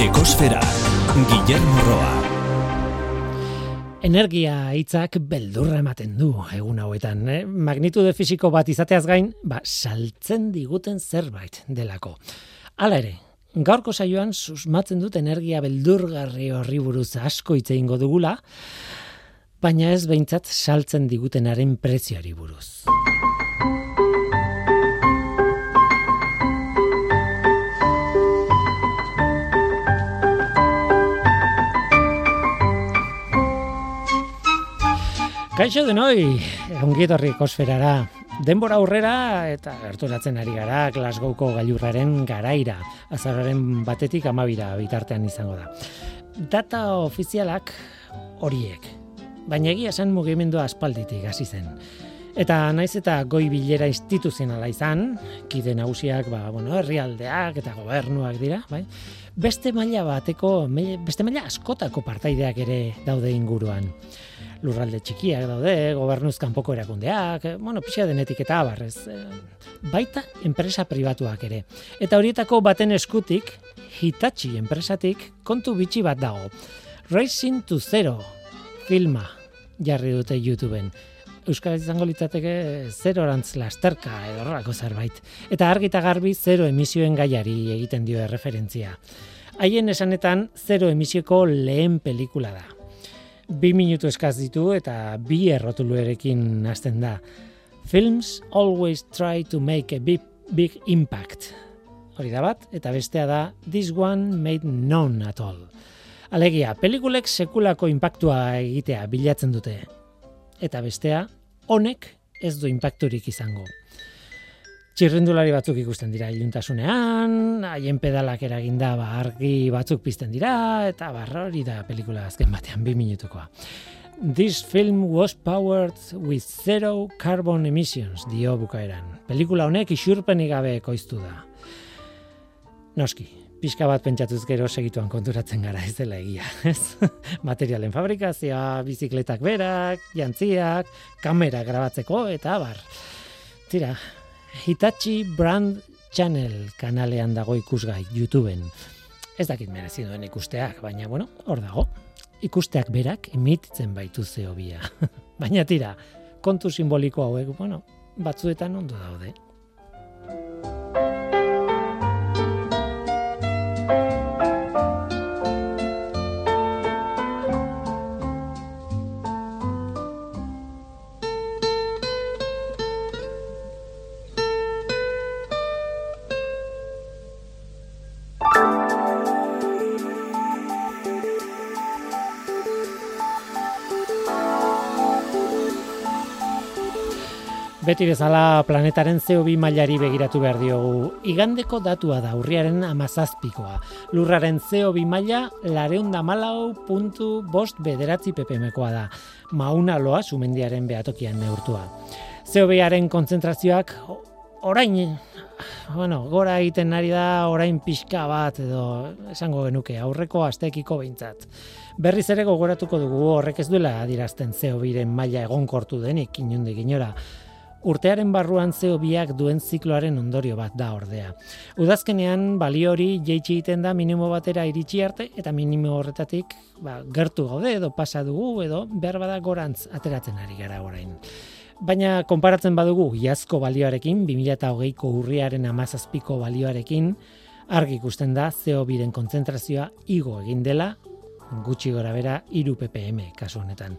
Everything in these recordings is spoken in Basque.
Ekosfera, Guillermo Roa. Energia hitzak beldurra ematen du egun hauetan. Eh? Magnitude fisiko bat izateaz gain, ba, saltzen diguten zerbait delako. Hala ere, gaurko saioan susmatzen dut energia beldurgarri horri buruz asko hitze ingo dugula, baina ez behintzat saltzen digutenaren prezioari buruz. Kaixo denoi, ongietorri kosferara. Denbora aurrera eta gerturatzen ari gara Glasgowko gailurraren garaira. Azararen batetik amabira bitartean izango da. Data ofizialak horiek. Baina egia zen mugimendua aspalditik hasi zen. Eta naiz eta goi bilera instituzionala izan, kide nagusiak, ba, bueno, herrialdeak eta gobernuak dira, bai? Beste maila bateko, beste maila askotako partaideak ere daude inguruan lurralde txikiak daude, gobernuz kanpoko erakundeak, eh, bueno, pixia denetik eta abarrez. Eh, baita enpresa pribatuak ere. Eta horietako baten eskutik, Hitachi enpresatik, kontu bitxi bat dago. Racing to Zero filma jarri dute YouTubeen. Euskaraz izango litzateke zero orantz lasterka edo horrako zerbait. Eta argita garbi zero emisioen gaiari egiten dio referentzia. Haien esanetan zero emisioko lehen pelikula da bi minutu eskaz ditu eta bi errotuluerekin hasten da. Films always try to make a big, big impact. Hori da bat, eta bestea da This one made none at all. Alegia, pelikulek sekulako impactua egitea bilatzen dute. Eta bestea, honek ez du impacturik izango txirrindulari batzuk ikusten dira iluntasunean, haien pedalak eraginda ba, argi batzuk pizten dira, eta barra hori da pelikula azken batean, bi minutukoa. This film was powered with zero carbon emissions, dio bukaeran. Pelikula honek isurpenik gabe ekoiztu da. Noski, pixka bat pentsatuz gero segituan konturatzen gara ez dela egia. Ez? Materialen fabrikazioa, bizikletak berak, jantziak, kamera grabatzeko, eta bar. Tira, Hitachi Brand Channel kanalean dago ikusgai YouTubeen. Ez dakit merezi duen ikusteak, baina bueno, hor dago. Ikusteak berak emititzen baitu zeobia. baina tira, kontu simboliko hauek, bueno, batzuetan ondo daude. Beti bezala planetaren CO2 mailari begiratu behar diogu. Igandeko datua da urriaren amazazpikoa. Lurraren CO2 maila lareunda malau puntu bost bederatzi ppmkoa da. Mauna loa sumendiaren behatokian neurtua. CO2aren kontzentrazioak orain, bueno, gora egiten ari da orain pixka bat edo esango genuke aurreko astekiko behintzat. Berriz ere gogoratuko dugu horrek ez duela adirazten CO2ren maila egonkortu denik inundik inora. Urtearen barruan zeo biak duen zikloaren ondorio bat da ordea. Udazkenean balio hori jeitsi egiten da minimo batera iritsi arte eta minimo horretatik ba, gertu gaude edo pasa dugu edo behar bada gorantz ateratzen ari gara orain. Baina konparatzen badugu iazko balioarekin, 2008ko urriaren amazazpiko balioarekin, argi ikusten da zeo biren kontzentrazioa igo egin dela, gutxi gora bera, iru ppm kasu honetan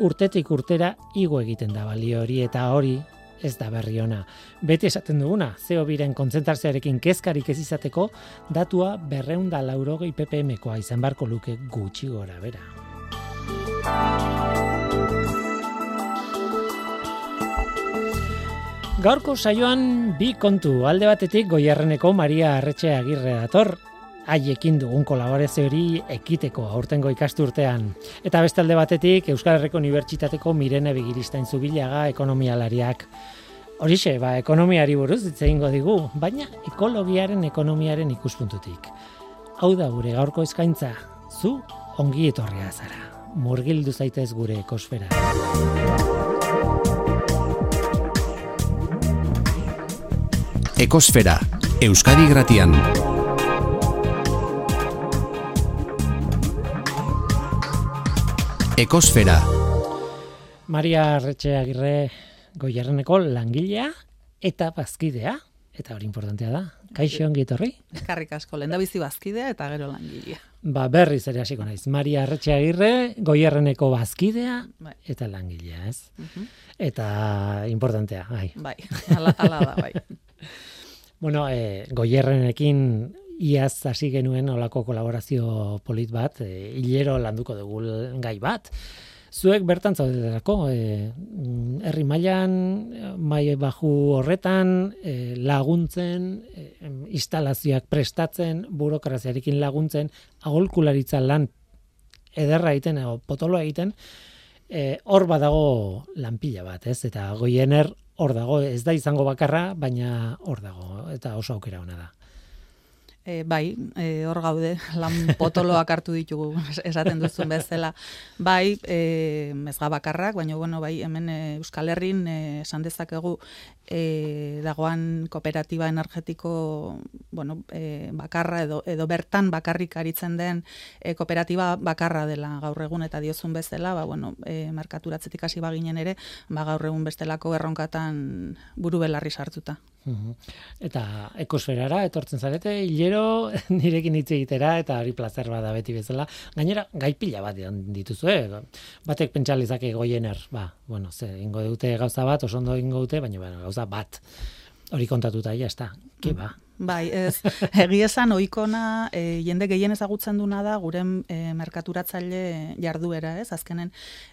urtetik urtera igo egiten da balio hori eta hori ez da berri ona. Beti esaten duguna, zeo biren kontzentrazioarekin kezkarik ez izateko, datua berreunda laurogei ppm-koa izan barko luke gutxi gora bera. Gaurko saioan bi kontu alde batetik goierreneko Maria Arretxe Agirre dator, haiekin dugun kolaborazio hori ekiteko aurtengo ikasturtean. Eta bestalde batetik Euskal Herriko Unibertsitateko Mirene Begiristain Zubilaga ekonomialariak. Horixe, ba, ekonomiari buruz hitz egingo digu, baina ekologiaren ekonomiaren ikuspuntutik. Hau da gure gaurko eskaintza, zu ongi etorria zara. Murgildu zaitez gure ekosfera. Ekosfera, Euskadi Gratian. Ekosfera. Maria Arretxe Agirre goierreneko langilea eta bazkidea. Eta hori importantea da. Kaixo ongi etorri? Eskarrik asko, lehen bizi bazkidea eta gero langilea. Ba, berriz ere hasiko naiz. Maria Arretxe Agirre, goierreneko bazkidea Bai. eta langilea, ez? Mhm. Eta importantea, bai. Bai, ala, ala da, bai. Bueno, e, goierrenekin iaz hasi genuen olako kolaborazio polit bat, e, hilero landuko dugu gai bat. Zuek bertan zaudetelako, e, herri mailan, mai baju horretan, e, laguntzen, e, instalazioak prestatzen, burokraziarekin laguntzen, agolkularitza lan ederra egiten, edo potolo egiten, e, hor badago lanpila bat, ez? Eta goiener hor dago, ez da izango bakarra, baina hor dago, eta oso aukera ona da. E, bai, e, hor gaude, lan potoloak hartu ditugu, es- esaten duzun bezala. Bai, e, mezga bakarrak, baina bueno, bai, hemen e, Euskal Herrin esan dezakegu e, dagoan kooperatiba energetiko bueno, e, bakarra edo, edo bertan bakarrik aritzen den e, kooperatiba bakarra dela gaur egun eta diozun bezala, ba, bueno, e, merkaturatzetik hasi baginen ere, ba, gaur egun bestelako erronkatan buru belarri sartuta. Mhm. Eta ekosferara etortzen zarete, hilero nirekin hitz egitera eta hori plazer bada beti bezala. Gainera, gai pila bat dituzue. Batek pentsa lezake goiener, ba, bueno, ze ingo dute gauza bat, oso ondo ingo dute, baina bueno, gauza bat. Hori kontatuta, ja, esta. Ke ba. Bai, ez, egia esan oikona e, jende gehien ezagutzen duna da guren e, merkaturatzaile jarduera, ez? Azkenen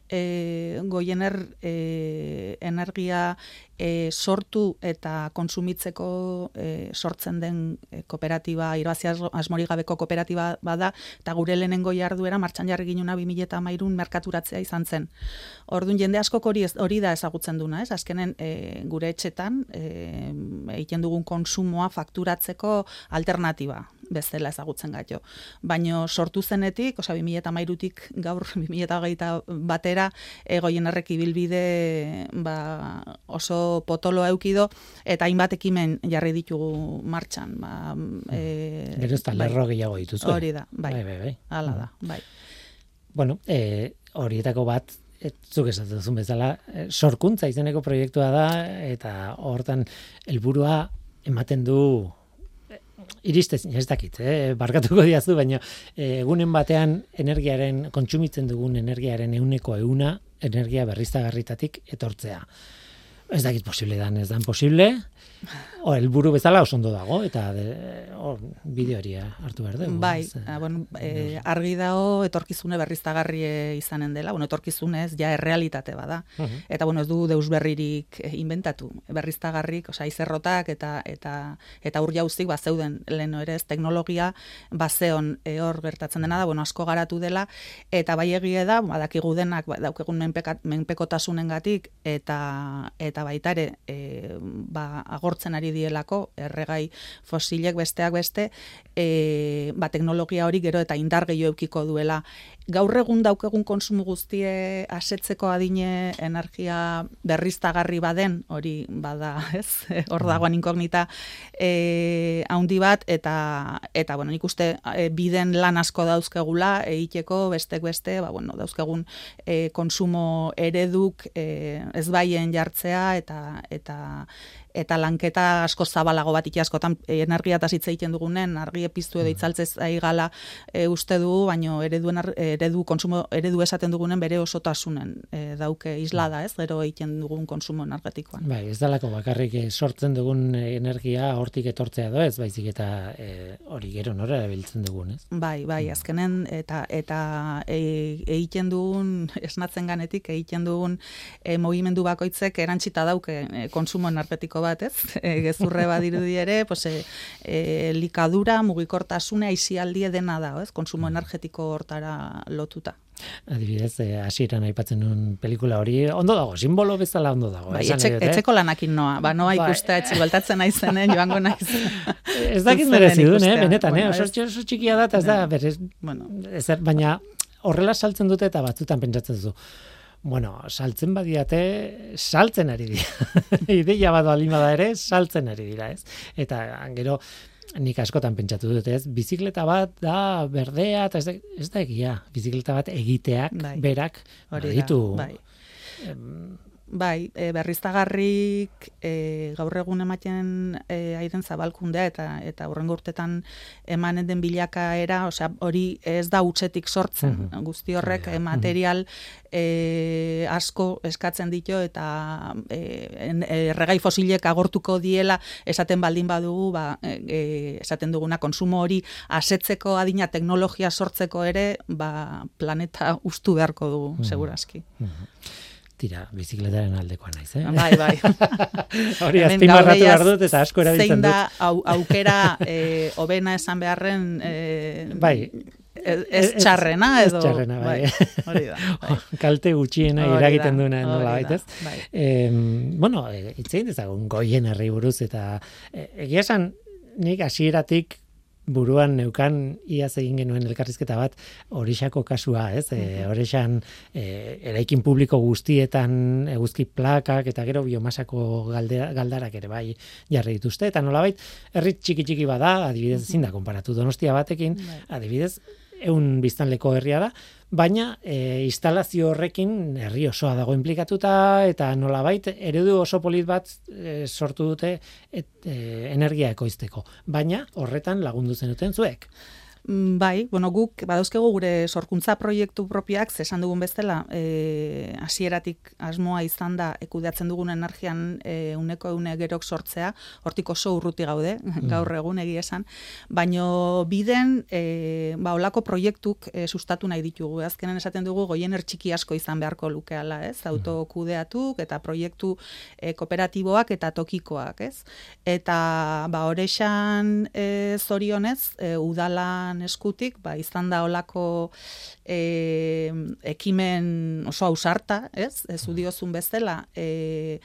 e, goiener e, energia e, sortu eta konsumitzeko e, sortzen den e, kooperatiba, irabazi asmo- asmorik gabeko kooperatiba bada, eta gure lehenengo jarduera martxan jarri ginuna 2008 merkaturatzea izan zen. Orduan jende askok hori hori da ezagutzen duna, ez? Azkenen e, gure etxetan e, egiten dugun konsumoa fakturatzeko alternatiba bezala ezagutzen gaito. Baino sortu zenetik, osea 2013tik gaur 2021 batera egoienerrek ibilbide ba, oso potolo eukido eta hainbat ekimen jarri ditugu martxan, ba e, Gero ez da bai, lerro gehiago dituzue. Hori da, bai. Bai, bai, bai. Hala da, bai. Bueno, e, horietako bat, et, zuk esaten duzun bezala, sorkuntza izeneko proiektua da, eta hortan helburua ematen du iriste ez dakit, eh? barkatuko diazu, baina egunen batean energiaren, kontsumitzen dugun energiaren euneko euna, energia berriztagarritatik etortzea. Ez dakit posible dan, ez dan posible, helburu bezala oso ondo dago, eta de, o, bideo hori hartu behar dugu. Bai, ez, ah, bueno, e, argi dago etorkizune berriztagarri eh, izanen dela, bueno, etorkizunez ja errealitate bada. Mhm. Eta bueno, ez du deus berririk eh, inventatu. Berriztagarrik, osea, izerrotak eta eta eta ur jauzik bazeuden leno ere ez teknologia bazeon eh, hor gertatzen dena da, bueno, asko garatu dela eta bai egie da, badakigu denak ba, daukegun menpeka, menpekotasunengatik eta eta baita ere e, ba, agortzen ari dielako erregai fosilek besteak beste e, ba, teknologia hori gero eta indar gehiago eukiko duela. Gaur egun daukegun konsumo guztie asetzeko adine energia berriztagarri baden, hori bada, ez? Hor dagoan inkognita e, haundi bat, eta, eta bueno, nik uste e, biden lan asko dauzkegula, egiteko bestek beste, ba, bueno, dauzkegun e, konsumo ereduk e, ez baien jartzea, eta, eta, eta lanketa asko zabalago bat askotan e, energia eta hitz egiten dugunen argi epiztu edo itzaltzez ari gala e, uste dugu baino ereduen eredu konsumo eredu esaten dugunen bere osotasunen e, dauke islada, ez? Gero egiten dugun konsumo energetikoan. Bai, ez dalako bakarrik eh, sortzen dugun energia hortik etortzea edo ez, baizik eta eh, hori gero nora erabiltzen dugun, ez? Bai, bai, azkenen eta eta e, egiten dugun esnatzen ganetik egiten dugun e, mugimendu bakoitzek erantzita dauke e, konsumo energetiko bat, ez? E, gezurre badirudi ere, pues e, e, likadura, mugikortasuna, aisialdie dena da, ez? Konsumo energetiko hortara lotuta. Adibidez, eh, hasieran aipatzen nuen pelikula hori, ondo dago, simbolo bezala ondo dago. Bai, etxe, nahi dut, eh? etxeko lanakin noa, ba noa Bai. ikustea etxe bueltatzen naizenen joango naiz. Ez dakit merezi duen, eh? benetan, Bueno, eh? oso, ez- oso txikia da, ez da, berez, Bueno, ezer, baina horrela saltzen dute eta batzutan pentsatzen duzu. Bueno, saltzen badiate, saltzen ari dira. Ideia bat balin bada ere, saltzen ari dira, ez? Eta gero, nik askotan pentsatu dut, ez? Bizikleta bat da berdea eta ez da, ez da egia. Bizikleta bat egiteak Bai. berak Hori da, ditu bai. Bai, e, berriztagarrik e, gaur egun ematen e, airen zabalkundea eta eta hurrengo urtetan emanen den bilakaera, osea, hori ez da utzetik sortzen. Mhm. Guzti horrek e, material e, asko eskatzen ditu eta e, erregai fosilek agortuko diela esaten baldin badugu, ba, e, e, esaten duguna konsumo hori asetzeko adina teknologia sortzeko ere, ba, planeta ustu beharko dugu, Mhm. segurazki. Tira, bizikletaren aldekoa naiz, eh? Bai, bai. Hori azpimarratu behar dut eta asko erabiltzen zein dut. da au, aukera eh, hobena esan beharren eh, Bai. ez, ez Ez- txarrena ez edo txarrena, bai. hori da bai. Kalte gutxiena Hori eragiten da, duena nola da, baitez. bai. Em, bueno, itzein dezagun goien herri buruz eta e, egia esan nik hasieratik buruan neukan iaz egin genuen elkarrizketa bat orixako kasua, ez? E, orixan e, eraikin publiko guztietan eguzki plakak eta gero biomasako galdera, galdarak ere bai jarri dituzte eta nolabait herri txiki txiki bada, adibidez ezin da konparatu Donostia batekin, Bai. adibidez ehun biztanleko herria da, baina e, instalazio horrekin herri osoa dago implikatuta eta nolabait eredu oso polit bat e, sortu dute et, e, energia ekoizteko. Baina horretan lagundu zenuten zuek. Mm, Bai, bueno, guk badauzkegu gure sorkuntza proiektu propioak, esan dugun bezala, eh, hasieratik asmoa izan da ekudeatzen dugun energian e, uneko une gerok sortzea, hortik oso urruti gaude, gaur egun egia esan, baino biden, e, ba, olako proiektuk e, sustatu nahi ditugu, azkenen esaten dugu goiener txiki asko izan beharko lukeala, ez, autokudeatuk eta proiektu e, kooperatiboak eta tokikoak, ez, eta ba, horexan e, zorionez, e, udalan eskutik, ba, izan da olako e, ekimen oso ausarta, ez? Ez udiozun bezala, e,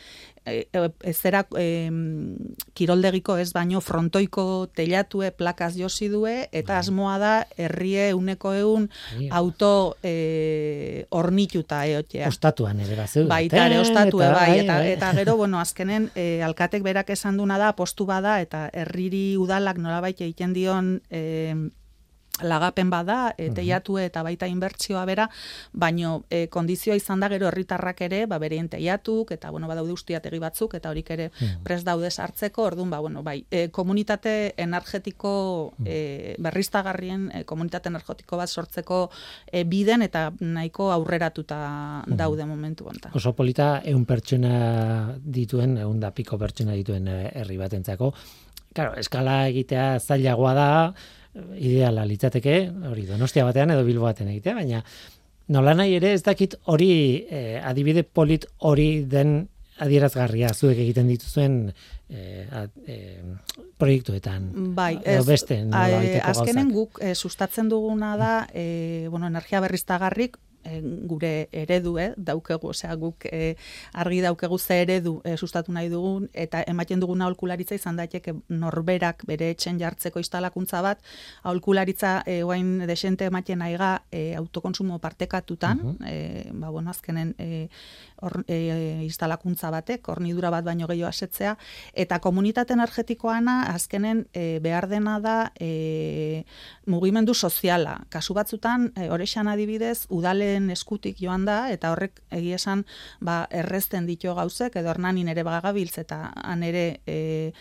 e, e, zera e, kiroldegiko ez baino frontoiko telatue plakaz josi due, eta asmoa da herrie uneko eun Bai. auto e, ornituta eotea. Ostatuan ere bazeu. Baita ere ostatue eta, bai, eta, eta gero, bueno, azkenen e, alkatek berak esan duna da, postu bada, eta herriri udalak nolabait egiten dion e, lagapen bada, e, teiatue eta baita inbertsioa bera, baino e, kondizioa izan da gero herritarrak ere, ba, bereen teiatuk, eta bueno, badaude ustiategi batzuk, eta horik ere prest daude sartzeko, orduan, ba, bueno, bai, e, komunitate energetiko e, berriztagarrien e, komunitate energetiko bat sortzeko e, biden, eta nahiko aurreratuta daude momentu honetan. Oso polita eun pertsona dituen, eun da piko pertsona dituen eh, herri batentzako. Claro, eskala egitea zailagoa da, ideala litzateke, hori donostia batean edo bilbo batean egitea, baina nola nahi ere ez dakit hori eh, adibide polit hori den adierazgarria zuek egiten dituzuen eh, ad- eh, proiektuetan. Bai, ez, beste a- nolabaiteko azkenen gauzak. guk eh, sustatzen duguna da, eh, bueno, energia berriztagarrik eh, gure eredu, eh, daukegu, osea, guk eh, argi daukegu ze eredu eh, sustatu nahi dugun, eta ematen duguna aholkularitza izan daiteke norberak bere etxen jartzeko instalakuntza bat, aholkularitza eh, oain desente ematen aiga eh, autokonsumo partekatutan, eh, ba, bueno, azkenen eh, hor, e, instalakuntza batek, hornidura bat baino gehiago asetzea, eta komunitate energetikoana azkenen e, behar dena da e, mugimendu soziala. Kasu batzutan, e, horrexan adibidez, udalen eskutik joan da, eta horrek egia esan ba, errezten ditu gauzek, edo hernanin ere bagabiltz, eta han ere... E,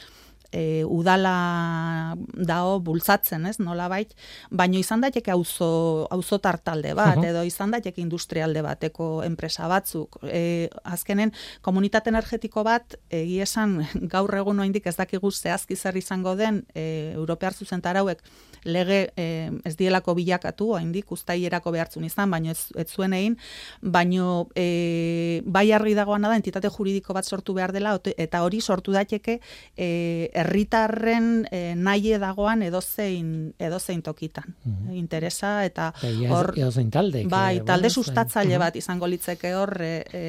e, udala dao bultzatzen, ez, nolabait, baino izan daiteke auzo auzo tartalde bat Mhm. edo izan daiteke industrialde bateko enpresa batzuk. E, azkenen komunitate energetiko bat egia esan gaur egun oraindik ez dakigu zehazki zer izango den e, Europear zuzentarauek lege e, ez dielako bilakatu oraindik uztailerako behartzun izan, baino ez, ez zuen egin, baino e, bai argi dagoana da entitate juridiko bat sortu behar dela eta hori sortu daiteke e, herritarren e, nahi dagoan edozein edozein tokitan. Interesa eta Eta ia hor edozein talde. bai, talde sustatzaile bat izango litzeke hor e, e,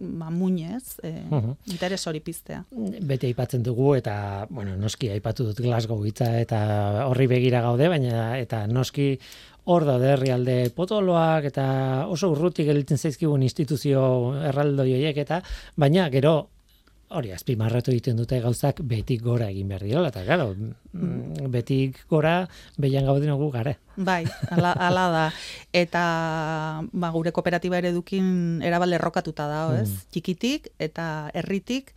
ba, muinez, e, Mhm. interes hori piztea. beti aipatzen dugu eta bueno, noski aipatu dut Glasgow hitza eta horri begira gaude, baina eta noski hor daude herrialde potoloak eta oso urrutik gelditzen zaizkigun instituzio erraldoi horiek eta baina gero hori azpimarratu egiten dute gauzak betik gora egin behar dira, eta claro, mm, betik gora behian gauden gu gara. Bai, ala, ala da. Eta ba, gure kooperatiba ere dukin erabalde errokatuta da, ez? Mm. Txikitik eta herritik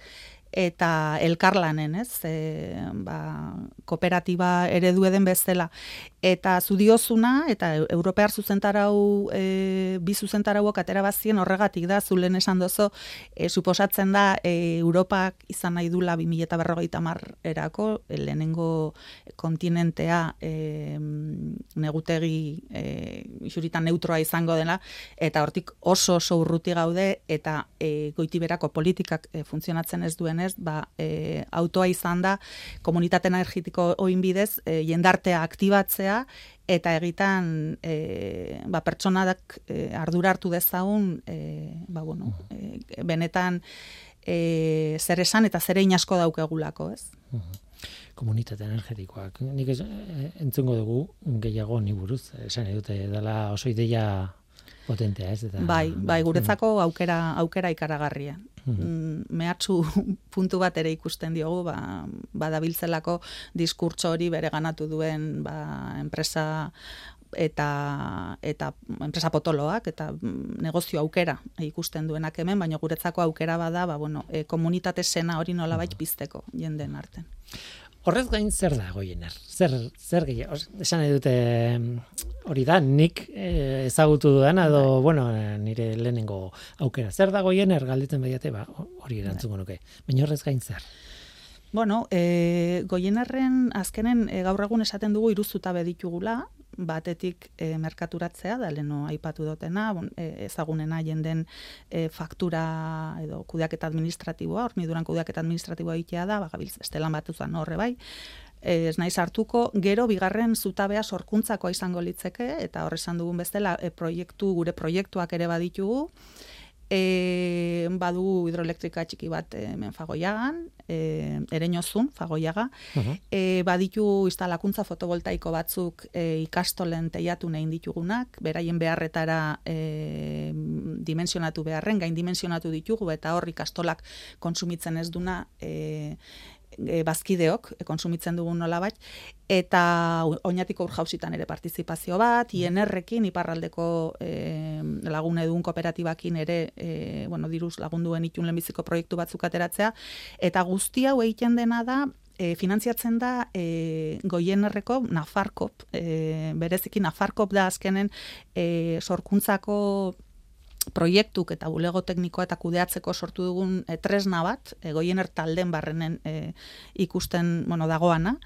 eta elkarlanen, ez? E, ba, kooperatiba eredu eden bezala. Eta zudiozuna, eta europear zuzentarau, e, bi zuzentarauak atera bazien horregatik da, zulen esan dozo, e, suposatzen da, e, Europak izan nahi dula 2000 eta berrogeita mar erako, e, lehenengo kontinentea e, negutegi e, xuritan neutroa izango dela, eta hortik oso oso urruti gaude, eta e, goitiberako politikak e, funtzionatzen ez duen ez, ba, e, autoa izan da komunitate energetiko oin bidez e, jendartea aktibatzea eta egitan e, ba, pertsonadak e, ardura hartu dezagun e, ba, bueno, e, benetan e, zer esan eta zer egin asko daukegulako, ez? komunitate energetikoak. Nik ez, e, entzungo dugu gehiago ni buruz, esan edute dela oso ideia potentea, ez? Eta, bai, bai, guretzako aukera aukera ikaragarria. Mm, mehatxu puntu bat ere ikusten diogu, ba, badabiltzelako diskurtso hori bere ganatu duen ba, enpresa eta eta enpresa potoloak eta mm, negozio aukera ikusten duenak hemen, baina guretzako aukera bada, ba, bueno, e, komunitate sena hori nolabait bizteko jenden arten. Horrez gain zer da goiener? Zer, zer gehiago? Esan dute hori da, nik eh, ezagutu dudan, edo, bai. bueno, nire lehenengo aukera. Zer da goiener galditzen bediate, ba, hori erantzungo nuke. Baina horrez gain zer? Bueno, e, goienerren azkenen e, gaur egun esaten dugu iruzuta beditugula, batetik e, merkaturatzea, da leno aipatu dutena, bon, e, ezagunena jenden e, faktura edo kudeaketa administratiboa, hor duran kudeaketa administratiboa itea da, bagabiltz, estelan bat uzan horre bai, ez naiz hartuko, gero bigarren zutabea sorkuntzako izango litzeke, eta horre dugun bezala, e, proiektu, gure proiektuak ere baditugu, e, badu hidroelektrika txiki bat hemen fagoiagan, e, ereñozun, fagoiaga, uh e, baditu instalakuntza fotovoltaiko batzuk e, ikastolen teiatu nahi ditugunak, beraien beharretara e, dimensionatu beharren, gain dimensionatu ditugu, eta hor ikastolak konsumitzen ez duna e, e, bazkideok e, konsumitzen dugun nola bat, eta oinatiko urjausitan ere partizipazio bat. INR-ekin, iparraldeko e, lagun edun kooperatibakin ere, e, bueno, diruz lagunduen itun lehenbiziko proiektu batzuk ateratzea, eta guztia hau egiten dena da, e, finantziatzen da e, goienerreko Nafarkop, e, bereziki Nafarkop da azkenen e, sorkuntzako proiektuk eta bulego teknikoa eta kudeatzeko sortu dugun e, tresna bat, egoiener talden barrenen e, ikusten bueno, dagoana,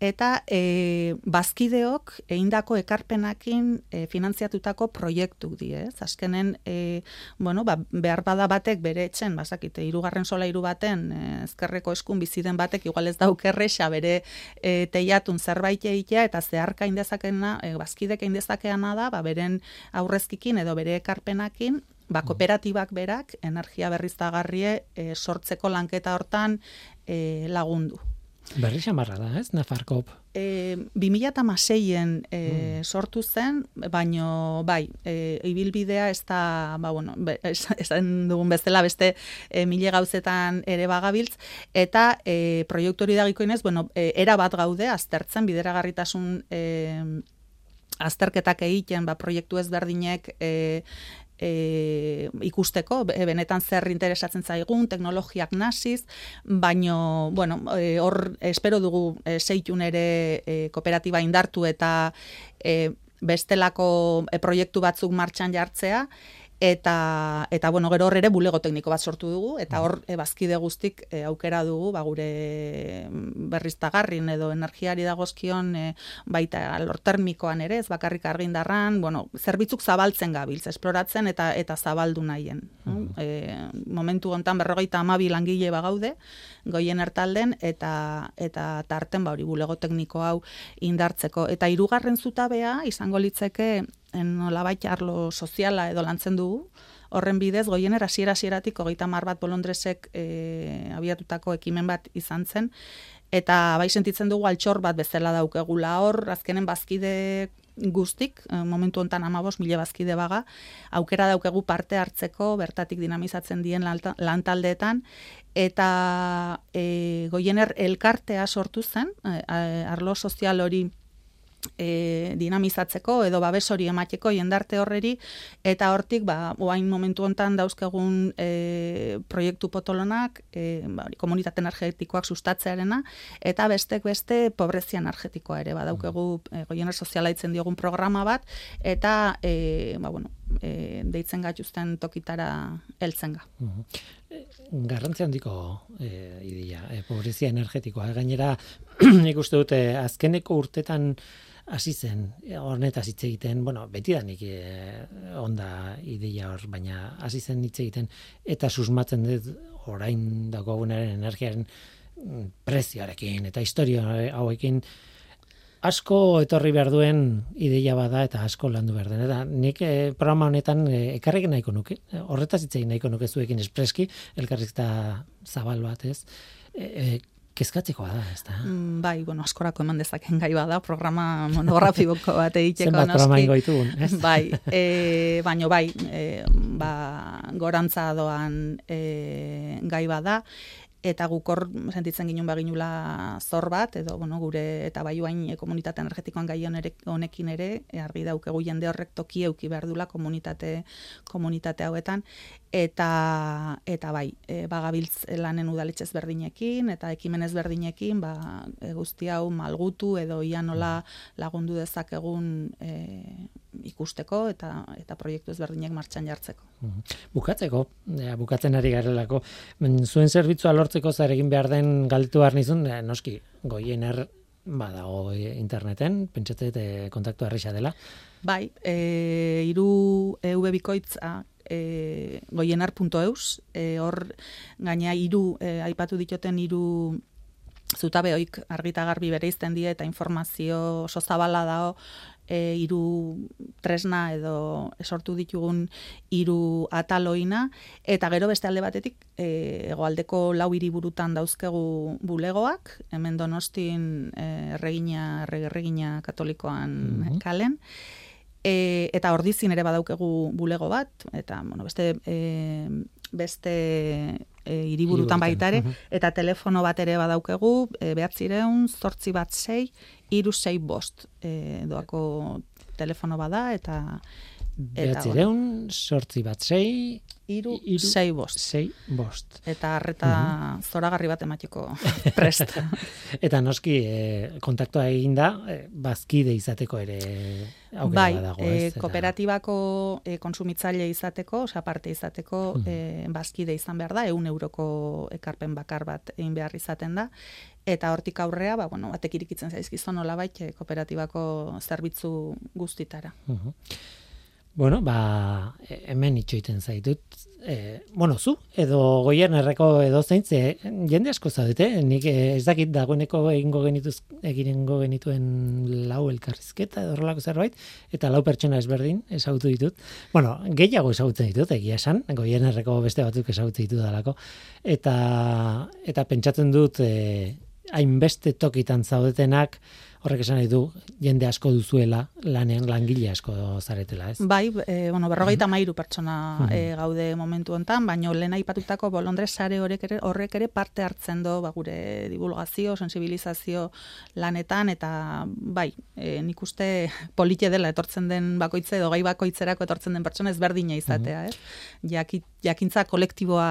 eta e, bazkideok eindako ekarpenakin e, finantziatutako proiektuk di, ez? Azkenen, e, bueno, ba, behar bada batek bere etxen, bazakite, irugarren sola iru baten, e, ezkerreko eskun biziden batek, igual ez daukerrexa bere e, teiatun zerbait egitea, eta zeharka indezakena, e, bazkidek indezakeana da, ba, beren aurrezkikin edo bere ekarpenakin, ba, kooperatibak berak energia berriztagarrie e, sortzeko lanketa hortan e, lagundu. Berri xamarra da, ez, Nafarkop? E, 2006-en e, hmm. sortu zen, baino, bai, e, ibilbidea ez da, ba, bueno, esan dugun bezala beste e, mile gauzetan ere bagabiltz, eta e, proiektu hori dagiko inez, bueno, e, era bat gaude, aztertzen, bideragarritasun e, azterketak egiten, ba, proiektu ezberdinek e, e, ikusteko, benetan zer interesatzen zaigun, teknologiak nasiz, baino, bueno, e, hor, espero dugu e, zeitun ere e, kooperatiba indartu eta e, bestelako e, proiektu batzuk martxan jartzea, eta eta bueno gero hor ere bulego tekniko bat sortu dugu eta hor e, bazkide guztik e, aukera dugu ba gure mm, berriztagarrin edo energiari dagozkion e, baita alor termikoan ere ez bakarrik argindarran bueno zerbitzuk zabaltzen gabiltz esploratzen eta eta zabaldu nahien e, momentu hontan 52 langile ba gaude goien ertalden eta eta tarten ba hori bulego tekniko hau indartzeko. Eta hirugarren zutabea izango litzeke nolabait arlo soziala edo lantzen dugu. Horren bidez, goiener hasiera hasieratik hogeita mar bat bolondresek e, abiatutako ekimen bat izan zen, eta bai sentitzen dugu altxor bat bezala daukegula hor, azkenen bazkide guztik, e, momentu hontan amabos mila bazkide baga, aukera daukegu parte hartzeko, bertatik dinamizatzen dien lantaldeetan, eta e, goiener elkartea sortu zen, e, arlo sozial hori e, dinamizatzeko edo babes hori emateko jendarte horreri eta hortik ba oain momentu hontan dauzkegun e, proiektu potolonak e, ba, komunitate energetikoak sustatzearena eta bestek beste pobrezia energetikoa ere badaukegu e, goiener soziala itzen diogun programa bat eta e, ba, bueno, e, deitzen gatuzten tokitara heltzen ga. Garrantzia handiko e, ideia, e, pobrezia energetikoa. Gainera, nik uste dute, azkeneko urtetan hasi zen hornetaz hitz egiten, bueno, beti da nik e, onda ideia hor, baina hasi zen hitz egiten eta susmatzen dut orain dagoenaren energiaren mm, prezioarekin eta historia hauekin asko etorri behar duen ideia bada eta asko landu behar den. Eta nik e, programa honetan e, ekarrik nahiko nuke, horretaz hitz egin nahiko nuke zuekin espreski, elkarrizta zabal bat ez. E, kezkatzekoa da, ez da? Mm, bai, bueno, askorako eman dezaken gai bada, programa monografiko bat egiteko. Zenbat programa ingoitu, ez? Bai, e, baino bai, e, ba, gorantza doan e, gai bada, eta gukor sentitzen ginen baginula zor bat, edo bueno, gure eta bai bain komunitate energetikoan gai honekin ere, argi daukegu jende horrek toki euki behar dula komunitate, komunitate hauetan, eta eta bai, e, bagabiltz lanen udaletxe berdinekin eta ekimen ezberdinekin, ba guzti hau malgutu edo ia nola lagundu dezakegun e, ikusteko eta eta proiektu ezberdinek martxan jartzeko. Bukatzeko, ja, bukatzen ari garelako, zuen zerbitzua lortzeko zer egin behar den galtu nizun, noski, goiener badago interneten, pentsatzen kontaktu harrixa dela. Bai, e, iru EV Bikoitza e, goienar.eus, e, hor gaina hiru e, aipatu ditoten hiru zutabe hoik argita garbi bere izten die eta informazio oso zabala dao e, iru tresna edo esortu ditugun hiru ataloina eta gero beste alde batetik e, egoaldeko lau hiriburutan dauzkegu bulegoak hemen Donostin e, erregina erregina katolikoan mm kalen. E, eta ordizin ere badaukegu bulego bat, eta bueno, beste, e, beste e, iriburutan baitare, eta telefono bat ere badaukegu, e, behatzireun, zortzi bat zei, iru zei bost e, doako telefono bada, eta... Behatzireun, sortzi bat zei, iru, sei bost. Sei bost. Eta arreta mm zoragarri bat ematiko prest. Eta noski, e, kontaktua egin da, e, bazkide izateko ere aukera bai, dago, ez? E, kooperatibako e, konsumitzaile izateko, osa parte izateko, mm bazkide izan behar da, eun euroko ekarpen bakar bat egin behar izaten da, eta hortik aurrea, ba, bueno, batek irikitzen zaizkizon nola baita kooperatibako zerbitzu guztitara. Mm Bueno, ba, e, hemen itxoiten zaitut. E, bueno, zu, edo goien erreko edo zeintze, jende asko zaudete, nik e, ez dakit dagoeneko egingo genituz, egirengo genituen lau elkarrizketa edo horrelako zerbait, eta lau pertsona ezberdin ezagutu ditut. Bueno, gehiago ezagutzen ditut, egia esan, goien erreko beste batzuk ezagutzen ditut dalako. Eta, eta pentsatzen dut, e, hainbeste tokitan zaudetenak, horrek esan nahi du jende asko duzuela lanean langile asko zaretela, ez? Bai, e, bueno, berrogeita mairu pertsona e, gaude momentu hontan, baina lehen aipatutako bolondrez sare horrek ere, horrek ere parte hartzen do ba, gure divulgazio, sensibilizazio lanetan, eta bai, e, nik uste polite dela etortzen den bakoitze edo gai bakoitzerako etortzen den pertsona ezberdina izatea, ez? jakintza kolektiboa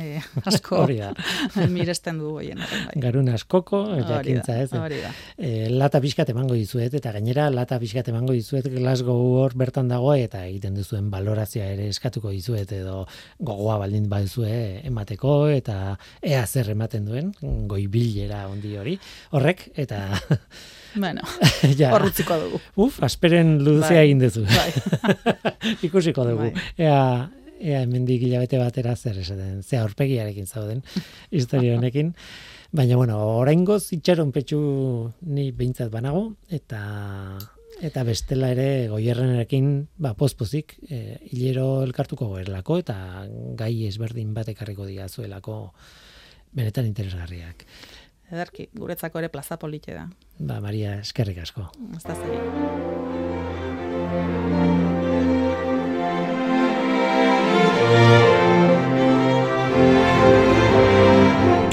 eh, asko hori da. miresten du goien. Bai. Garun askoko, eta kintza ez. Hori da. Eh, lata pixkat emango dizuet, eta gainera lata pixkat emango dizuet Glasgow hor bertan dago eta egiten duzuen balorazioa ere eskatuko dizuet, edo gogoa baldin baduzue emateko, eta ea zer ematen duen, goi bilera ondi hori, horrek, eta... Bueno, ja. horrutziko dugu. Uf, asperen luzea bai. egin duzu. Bai. Ikusiko dugu. Bai. Ea, ea hemendik hilabete batera zer esaten, ze aurpegiarekin zauden historia honekin. Baina, bueno, oraingoz itxaron petxu ni behintzat banago, eta eta bestela ere goierrenerekin ba, pozpozik e, hilero elkartuko goerlako, eta gai ezberdin bat ekarriko dia zuelako benetan interesgarriak. ederki, guretzako ere plaza polite da. Ba, Maria, eskerrik asko. Ez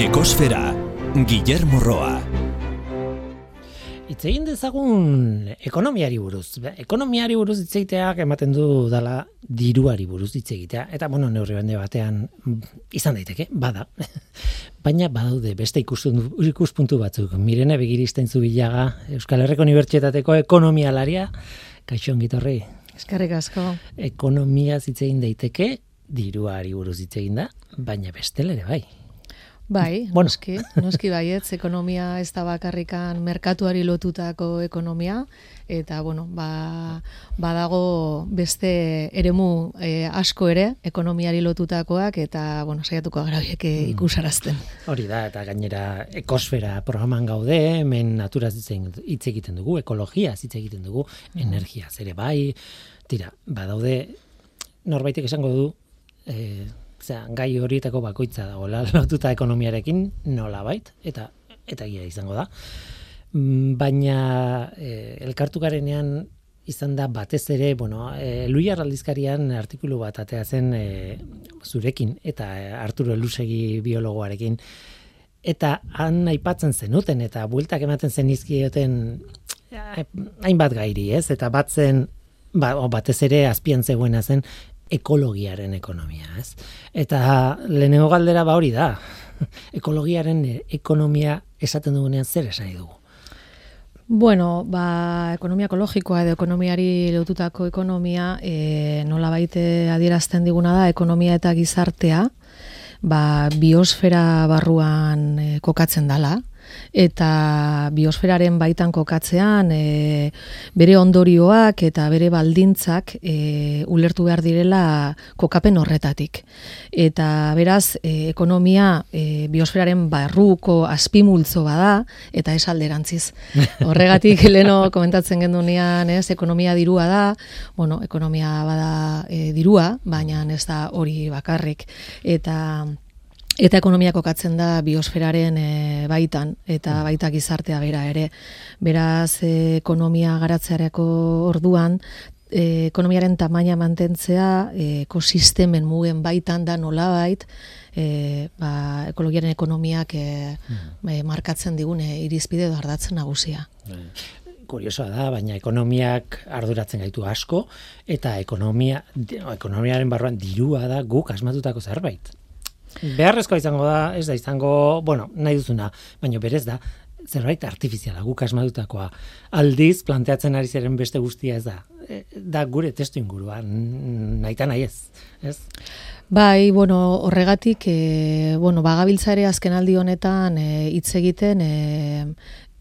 Ekosfera, Guillermo Roa. Hitz egin dezagun ekonomiari buruz. Ekonomiari buruz hitz egiteak ematen du dala diruari buruz hitz egitea. Eta, bueno, neurri bende batean izan daiteke, bada. Baina badaude beste ikuspuntu, batzuk. Mirene begiristen zubilaga, Euskal Herriko Unibertsitateko ekonomialaria, kaixo ongitorri, Eskerrik asko. ekonomia hitz egin daiteke, diruari buruz hitz egin da, baina bestela ere bai. Bai, Bueno. noski, noski baietz, ekonomia ez da bakarrikan merkatuari lotutako ekonomia, eta, bueno, ba, badago beste eremu eh, asko ere, ekonomiari lotutakoak, eta, bueno, saiatuko gara horiek eh, ikusarazten. Hori da, eta gainera ekosfera programan gaude, hemen naturaz hitz egiten dugu, ekologia hitz egiten dugu, energia ere bai, tira, badaude, norbaitek esango du, e, zera, gai horietako bakoitza dagoela lotuta ekonomiarekin nolabait, eta eta egia izango da. Mm, Baina e, elkartu garenean izan da batez ere, bueno, e, Luiar aldizkarian artikulu bat atea zen e, zurekin eta e, Arturo Elusegi biologoarekin eta han aipatzen zenuten eta bueltak ematen zen izkioten hainbat gairi, ez? Eta bat zen ba, batez ere azpian zegoena zen ekologiaren ekonomia, ez? Eta lehenengo galdera ba hori da. Ekologiaren e, ekonomia esaten dugunean zer esan dugu? Bueno, ba, ekonomia ekologikoa edo ekonomiari lotutako ekonomia e, nola baite adierazten diguna da ekonomia eta gizartea ba, biosfera barruan e, kokatzen dala eta biosferaren baitan kokatzean e, bere ondorioak eta bere baldintzak e, ulertu behar direla kokapen horretatik. Eta beraz, e, ekonomia e, biosferaren barruko azpimultzo bada eta ez alderantziz. Horregatik leno komentatzen gendunean, ez, ekonomia dirua da, bueno, ekonomia bada e, dirua, baina ez da hori bakarrik. Eta Eta ekonomia kokatzen da biosferaren e, baitan, eta baita gizartea bera ere. Beraz, e, ekonomia garatzeareko orduan, e, ekonomiaren tamaina mantentzea, e, ekosistemen mugen baitan da nolabait, e, ba, ekologiaren ekonomiak e, e, markatzen digune irizpide edo ardatzen nagusia. kuriosoa da, baina ekonomiak arduratzen gaitu asko, eta ekonomia, ekonomiaren barruan dirua da guk asmatutako zerbait. Beharrezkoa izango da, ez da izango, bueno, nahi duzuna, baina berez da, zerbait artifiziala guk asmatutakoa. Aldiz, planteatzen ari zeren beste guztia ez da. E, Da gure testu inguruan, naita nahi ez. Ez? Bai, bueno, horregatik, e, bueno, bagabiltza ere azken aldi honetan e, hitz egiten e,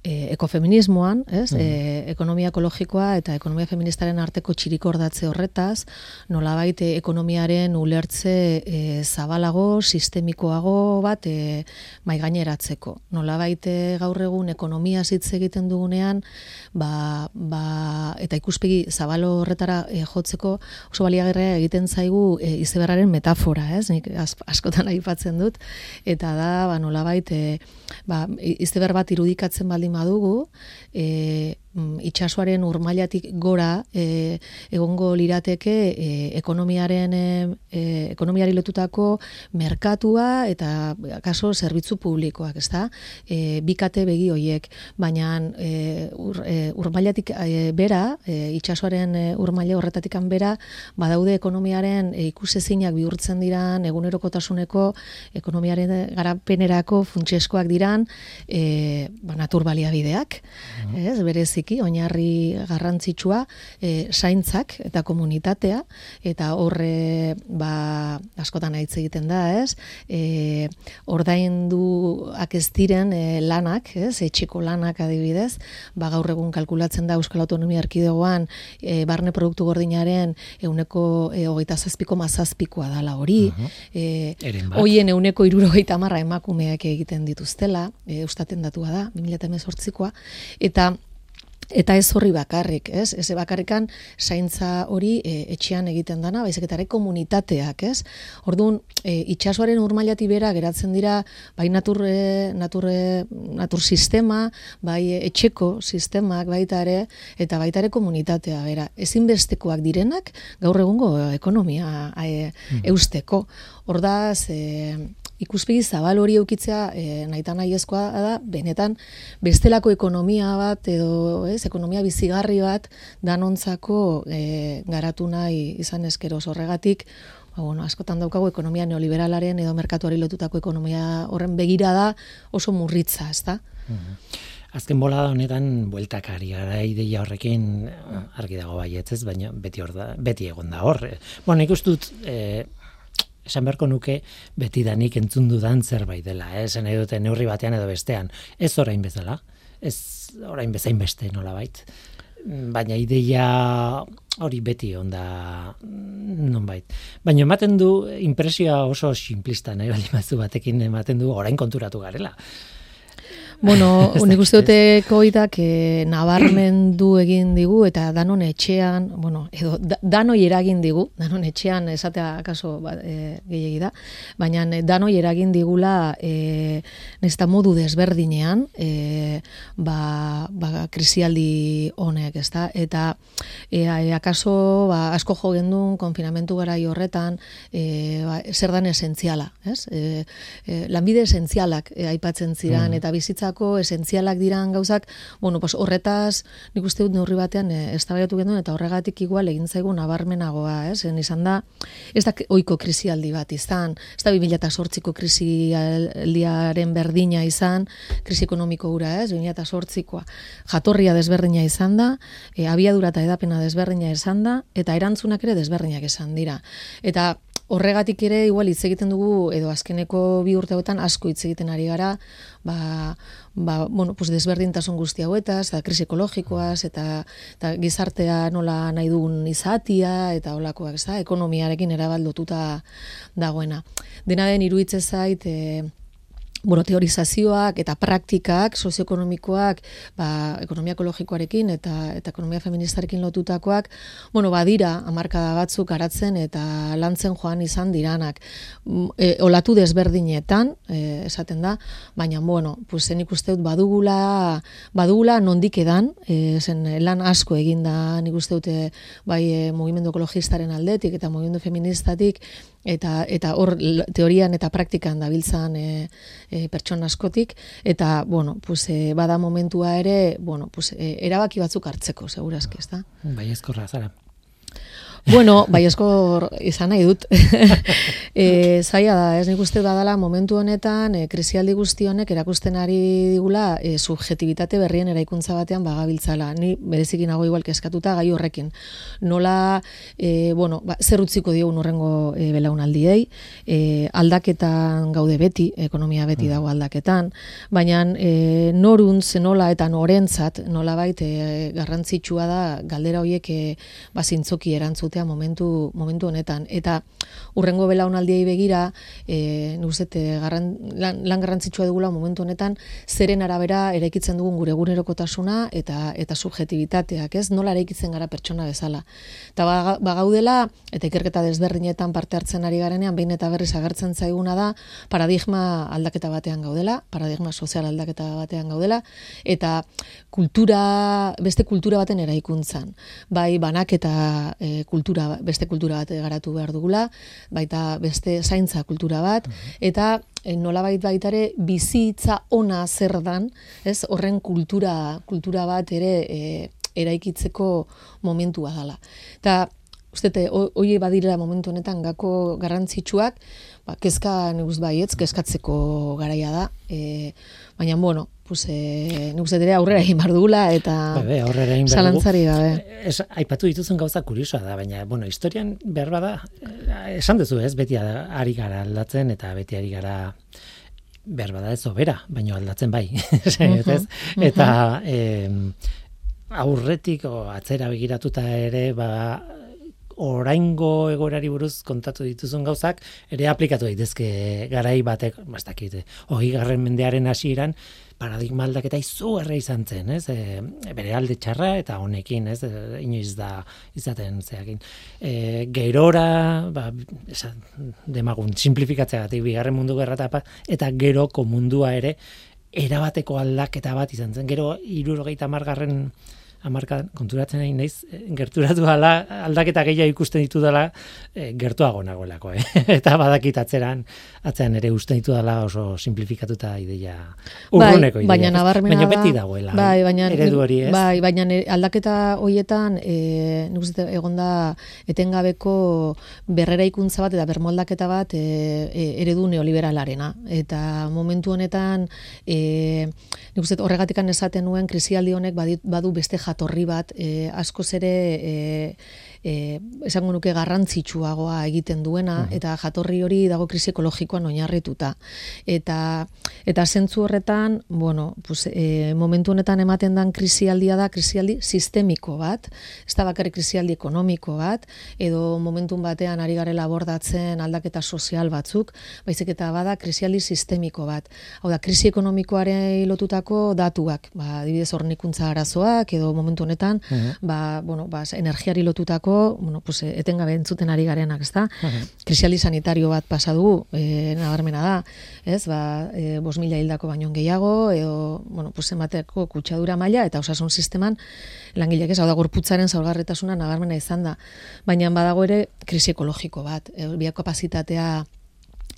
e, ekofeminismoan, ez? E, ekonomia ekologikoa eta ekonomia feministaren arteko txirikordatze horretaz, nolabait e, ekonomiaren ulertze e, zabalago, sistemikoago bat e, mai gaineratzeko. Nolabait gaur egun ekonomia hitz egiten dugunean, ba, ba, eta ikuspegi zabalo horretara e, jotzeko oso baliagarria egiten zaigu e, izeberraren metafora, ez? Nik askotan aipatzen dut eta da ba nolabait e, ba, izeber bat irudikatzen baldin badugu, e, itsasoaren urmailatik gora e, egongo lirateke e, ekonomiaren e, e, ekonomiari lotutako merkatua eta kaso zerbitzu publikoak, ezta? E, bikate begi hoiek, baina e, ur, e, urmailatik e, bera, e, itsasoaren e, urmaile horretatikan bera, badaude ekonomiaren e, ikusezinak bihurtzen diran egunerokotasuneko ekonomiaren garapenerako funtseskoak diran e, ba, natur baliabideak, ez, bereziki, oinarri garrantzitsua, e, zaintzak eta komunitatea, eta horre, ba, askotan hitz egiten da, ez, e, ordainduak ez diren e, lanak, ez, etxeko lanak adibidez, ba, gaur egun kalkulatzen da Euskal Autonomia Erkidegoan e, barne produktu gordinaren euneko e, hogeita zazpiko mazazpikoa dala hori, e, Eren bat. hoien euneko irurogeita marra emakumeak egiten dituztela, e, eustaten datua da, 2018koa, eta eta ez horri bakarrik, ez? Ez bakarrikan zaintza hori e, etxean egiten dana, baizik eta komunitateak, ez? Orduan, e, itxasoaren urmailati bera geratzen dira, bai natur, natur, natur sistema, bai etxeko sistemak baita ere, eta baita ere komunitatea, bera. Ezinbestekoak direnak, gaur egungo ekonomia e, mm. eusteko. Hordaz, e, ikuspegi zabal hori eukitzea e, naita nahiezkoa da, benetan bestelako ekonomia bat edo ez, ekonomia bizigarri bat danontzako e, garatu nahi izan eskero horregatik, ba, bueno, askotan daukagu ekonomia neoliberalaren edo merkatuari lotutako ekonomia horren begira da oso murritza, ez da? Mhm. Azken bola honetan bueltakari gara ideia horrekin argi dago baietz ez, baina beti hor da, beti egon da hor. Bueno, ikustut, e, esan beharko nuke beti danik entzun dudan zerbait dela, eh? nahi dute neurri batean edo bestean. Ez orain bezala, ez orain bezain beste nola bait. Baina ideia hori beti onda non bait. Baina ematen du impresioa oso simplista nahi batekin ematen du orain konturatu garela. Bueno, unik uste dute koidak e, nabarmendu egin digu eta danon etxean, bueno, edo da, danoi eragin digu, danon etxean esatea kaso ba, e, da, baina danoi eragin digula e, nesta modu desberdinean e, ba, ba, krisialdi honek, ez da? Eta e, akaso ba, asko jo gendun konfinamentu gara horretan e, ba, zer dan esentziala, ez? E, e, lanbide esentzialak e, aipatzen ziran mm. eta bizitza guretzako esentzialak diran gauzak, bueno, pues horretaz nik uste dut neurri batean e, eztabaidatu genuen eta horregatik igual egin zaigu nabarmenagoa, ez? En izan da ez da ohiko krisialdi bat izan, ez da 2008ko krisialdiaren berdina izan, krisi ekonomiko gura, ez? 2008koa. Jatorria desberdina izan da, e, abiadura eta edapena desberdina izan da eta erantzunak ere desberdinak izan dira. Eta Horregatik ere igual hitz egiten dugu edo azkeneko bi urte hauetan asko hitz egiten ari gara, ba, ba bueno, pues desberdintasun guzti hauetaz, da krisi ekologikoaz eta eta gizartea nola nahi dugun izatia eta holakoak, ez da, ekonomiarekin erabaldotuta dagoena. Dena den iruditzen zait, eh bueno, teorizazioak eta praktikak sozioekonomikoak, ba, ekonomia ekologikoarekin eta eta ekonomia feministarekin lotutakoak, bueno, badira hamarkada batzuk garatzen eta lantzen joan izan diranak. Mm, e, olatu desberdinetan, e, esaten da, baina bueno, pues zen dut badugula, badugula nondik edan, e, zen lan asko eginda nik uste dute bai e, mugimendu ekologistaren aldetik eta mugimendu feministatik eta eta hor teorian eta praktikan dabiltzan e, e, pertsona askotik eta bueno, pues, e, bada momentua ere, bueno, pues, e, erabaki batzuk hartzeko, segurazki, ezta? Bai, ezkorra zara. Bueno, bai izan nahi dut. e, zaila da, ez nik uste badala momentu honetan, e, krisialdi guzti honek erakusten ari digula e, subjetibitate berrien eraikuntza batean bagabiltzala. Ni berezikin nago igual keskatuta gai horrekin. Nola, e, bueno, ba, zer utziko diogun horrengo e, belaunaldiei, e, aldaketan gaude beti, ekonomia beti mm. dago aldaketan, baina e, norun zenola eta norentzat, nola baita e, garrantzitsua da galdera horiek e, bazintzoki erantzute momentu, momentu honetan. Eta urrengo belaunaldiei begira, e, nuzete, garran, lan, lan garrantzitsua dugula momentu honetan, zeren arabera eraikitzen dugun gure gunerokotasuna eta eta subjetibitateak, ez? Nola eraikitzen gara pertsona bezala. Eta bagaudela, eta ikerketa desberdinetan parte hartzen ari garenean, behin eta berriz agertzen zaiguna da, paradigma aldaketa batean gaudela, paradigma sozial aldaketa batean gaudela, eta kultura, beste kultura baten eraikuntzan. Bai, banak eta e, kultura, beste kultura bat garatu behar dugula, baita beste zaintza kultura bat, eta e, nolabait baita ere bizitza ona zer dan, ez horren kultura, kultura bat ere e, eraikitzeko momentua dela. Eta ustete, hoi badirela momentu honetan gako garrantzitsuak, ba, kezka neguz baietz, kezkatzeko garaia da, e, baina, bueno, pues eh nik uste aurrera egin bar dugula eta Bebe, aurrera egin Zalantzari gabe. Es aipatu dituzen gauza kuriosoa da, baina bueno, historian behar bada esan duzu, ez? Beti ari gara aldatzen eta beti ari gara behar bada ez obera, baina aldatzen bai. ez? Eta eh aurretik o atzera begiratuta ere ba oraingo egorari buruz kontatu dituzun gauzak ere aplikatu daitezke garai batek, ba, ez dakit, garren mendearen hasieran paradigma aldaketa izugarra izan zen, ez? E, bere alde txarra eta honekin, ez? E, inoiz da izaten zeakin. E, gerora, ba, esan, demagun, simplifikatzeagatik bigarren mundu gerra eta geroko mundua ere erabateko aldaketa bat izan zen. Gero, irurogeita margarren amarka konturatzen nahi naiz eh, gerturatu dela aldaketa gehiago ikusten ditu dela e, gertuago nagoelako eh? eta badakit atzeran atzean ere usten ditu dela oso simplifikatuta ideia bai, urruneko bai, baina nabarmena baina beti dagoela bai, baina, eredu hori ez? bai, baina aldaketa hoietan e, egonda etengabeko berrera ikuntza bat eta bermoldaketa bat e, e, eredu neoliberalarena. Eta momentu honetan e, horregatikan esaten nuen krisialdi honek badu beste jatorri bat e, askoz ere e, e, esango nuke garrantzitsuagoa egiten duena eta jatorri hori dago krisi ekologikoan oinarrituta. Eta eta zentzu horretan bueno pues, e, momentu honetan ematen dan krisialdia da krisialdi sistemiko bat ez da bakarrik krisialdi ekonomiko bat edo momentun batean ari garela abordatzen aldaketa sozial batzuk baizik eta bada krisialdi sistemiko bat. Hau da krisi ekonomikoaren lotutako datuak ba adibidez hornikuntza arazoak edo momentu honetan ba bueno ba energiari lotutako bueno, pues, eh, etengabe entzuten ari garenak, ezta? Krisiali sanitario bat pasa dugu, e, nabarmena da, ez? Ba, e, bos mila hildako baino gehiago, edo, bueno, pues, emateko kutsadura maila, eta osasun sisteman, langileak ez, hau da, gorputzaren zaurgarretasuna nabarmena izan da. Baina badago ere, krisi ekologiko bat, e, biakapazitatea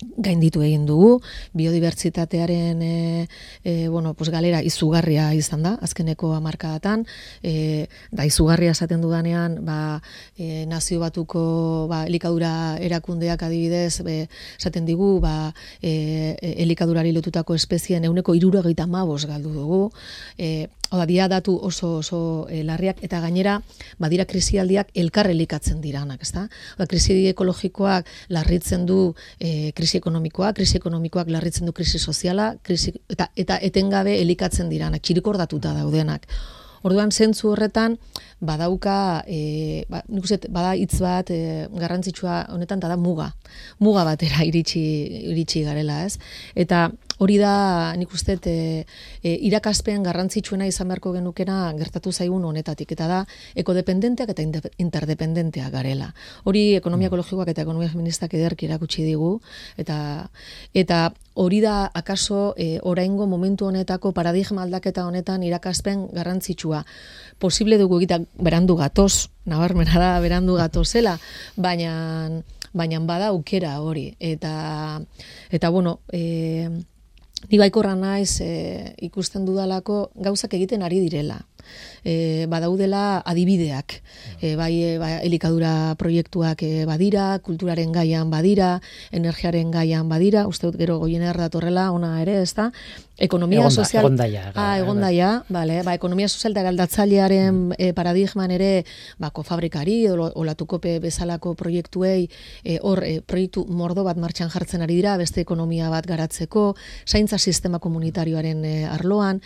gainditu egin dugu, biodibertsitatearen e, e, bueno, pues galera izugarria izan da, azkeneko amarkadatan, e, da izugarria esaten dudanean, ba, e, nazio batuko ba, elikadura erakundeak adibidez, be, esaten digu, ba, e, elikadurari lotutako espezien euneko iruro mabos galdu dugu, e, Oda, dia datu oso oso e, larriak eta gainera badira krisialdiak elkar elikatzen diranak, ezta? Oda, krisi ekologikoak larritzen du e, krisi ekonomikoa, krisi ekonomikoak larritzen du krisi soziala, krisi, eta, eta etengabe elikatzen diranak, txirikordatuta daudenak. Orduan zentzu horretan badauka e, ba, bada hitz bat e, garrantzitsua honetan da muga. Muga batera iritsi iritsi garela, ez? Eta hori da nik uste e, e, irakaspen garrantzitsuena izan beharko genukena gertatu zaigun honetatik eta da ekodependenteak eta interdependenteak garela. Hori ekonomia mm. ekologikoak eta ekonomia feministak ederki erakutsi digu eta eta hori da akaso e, oraingo momentu honetako paradigma aldaketa honetan irakaspen garrantzitsua. Posible dugu egita berandu gatoz, nabarmena da berandu gatozela, baina baina bada aukera hori eta eta bueno, eh Ni baikorra naiz e, ikusten dudalako gauzak egiten ari direla. E, badaudela adibideak. E, bai, e, ba, elikadura proiektuak e, badira, kulturaren gaian badira, energiaren gaian badira, uste dut gero goien datorrela, ona ere, ez da? Ekonomia egonda, sozial... Egondaia. Ah, egondaia, bale. Ba, ekonomia sozial da galdatzailearen mm. e, paradigman ere, ba, kofabrikari, olatukope bezalako proiektuei, hor, e, proiektu mordo bat martxan jartzen ari dira, beste ekonomia bat garatzeko, zaintza sistema komunitarioaren e, arloan.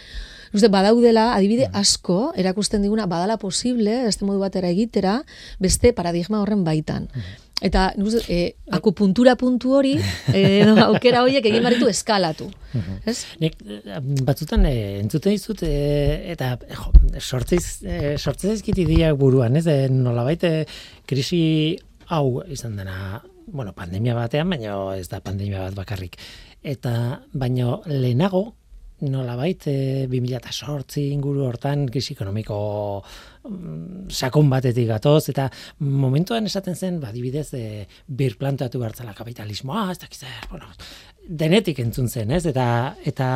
Uste, badaudela, adibide mm. asko, erakusten diguna, badala posible, beste modu batera egitera, beste paradigma horren baitan. Mm. Eta, e, akupuntura puntu hori, e, no, aukera horiek egin baritu eskalatu. Mm-hmm. Ez? Nik, eh, batzutan, e, entzuten dizut, e, eta jo, sortziz, e, sortziz buruan, ez? E, nola baite, krisi hau izan dena, bueno, pandemia batean, baina ez da pandemia bat bakarrik eta baino lehenago nolabait e, 2008 inguru hortan krisi ekonomiko mm, sakon batetik gatoz eta momentuan esaten zen badibidez e, bir plantatu hartzala kapitalismoa ez dakiz bueno denetik entzun zen ez? Eta eta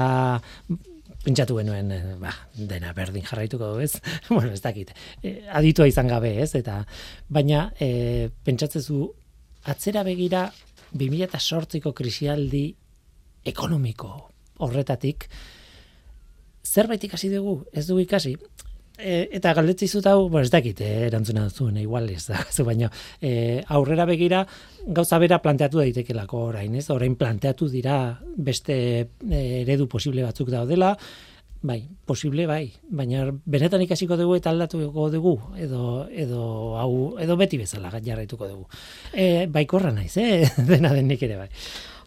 pentsatu genuen e, ba, dena berdin jarraituko du ez? Bueno ez dakit e, aditua izan gabe ez? Eta baina e, pentsatzezu atzera begira 2008ko krisialdi ekonomiko horretatik zerbait ikasi dugu, ez du ikasi. E, eta galdetzi zut hau, bueno, ez dakit, eh, erantzuna zuen, igual ez da, zu baino, e, aurrera begira, gauza bera planteatu daitekelako orain, ez? Orain planteatu dira beste e, eredu posible batzuk daudela, bai, posible bai, baina benetan ikasiko dugu eta aldatuko dugu edo edo hau edo beti bezala jarraituko dugu. Eh, baikorra naiz, eh, dena denik ere bai.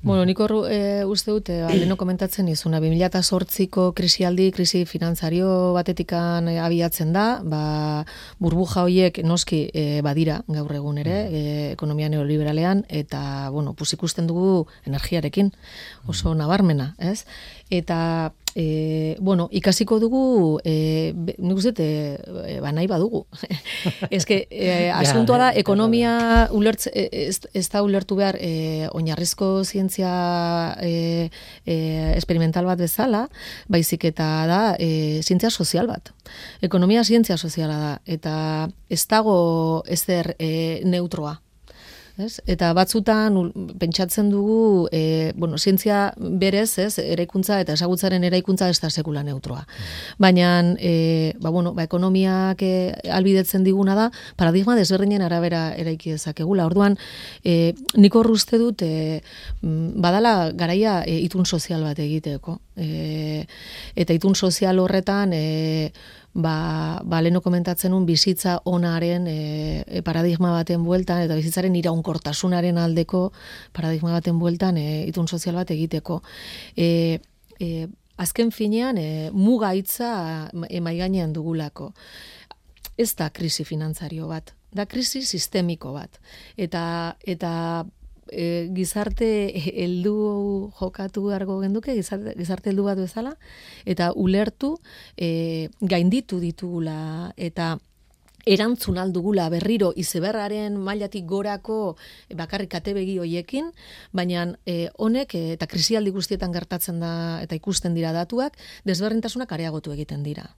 Bueno, nik horru e, uste dut, e, leno komentatzen izuna, 2008ko krisialdi, krisi finantzario batetikan e, abiatzen da, ba, burbuja hoiek noski e, badira gaur egun ere, e, ekonomia neoliberalean, eta, bueno, pues ikusten dugu energiarekin, oso nabarmena, ez? Eta e, bueno, ikasiko dugu, e, nik uste, e, ba nahi badugu. ez que, e, asuntoa da, ekonomia ulertz, ez, ez da ulertu behar e, oinarrizko zientzia e, e, experimental bat bezala, baizik eta da e, zientzia sozial bat. Ekonomia zientzia soziala da, eta ez dago ezer e, neutroa ez? Eta batzutan pentsatzen dugu, e, bueno, zientzia berez, ez, eraikuntza eta esagutzaren eraikuntza ez da sekula neutroa. Baina, e, ba, bueno, ba, ekonomiak e, albidetzen diguna da, paradigma desberdinen arabera eraiki dezakegula. Orduan, e, niko uste dut, e, badala garaia e, itun sozial bat egiteko. E, eta itun sozial horretan, e, ba, ba leno komentatzen un bizitza onaren e, e, paradigma baten bueltan eta bizitzaren iraunkortasunaren aldeko paradigma baten bueltan e, itun sozial bat egiteko. E, e, azken finean e, muga hitza emai gainean dugulako. Ez da krisi finantzario bat, da krisi sistemiko bat. Eta, eta e, gizarte heldu jokatu argo genduke, gizarte, gizarte heldu bat bezala, eta ulertu e, gainditu ditugula, eta erantzun aldugula berriro izeberraren mailatik gorako bakarrik atebegi hoiekin, baina e, honek eta krisialdi guztietan gertatzen da eta ikusten dira datuak, desberdintasunak areagotu egiten dira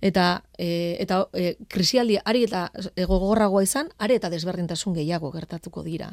eta e, eta e, krisialdi ari eta gogorragoa izan, are eta desberdintasun gehiago gertatuko dira.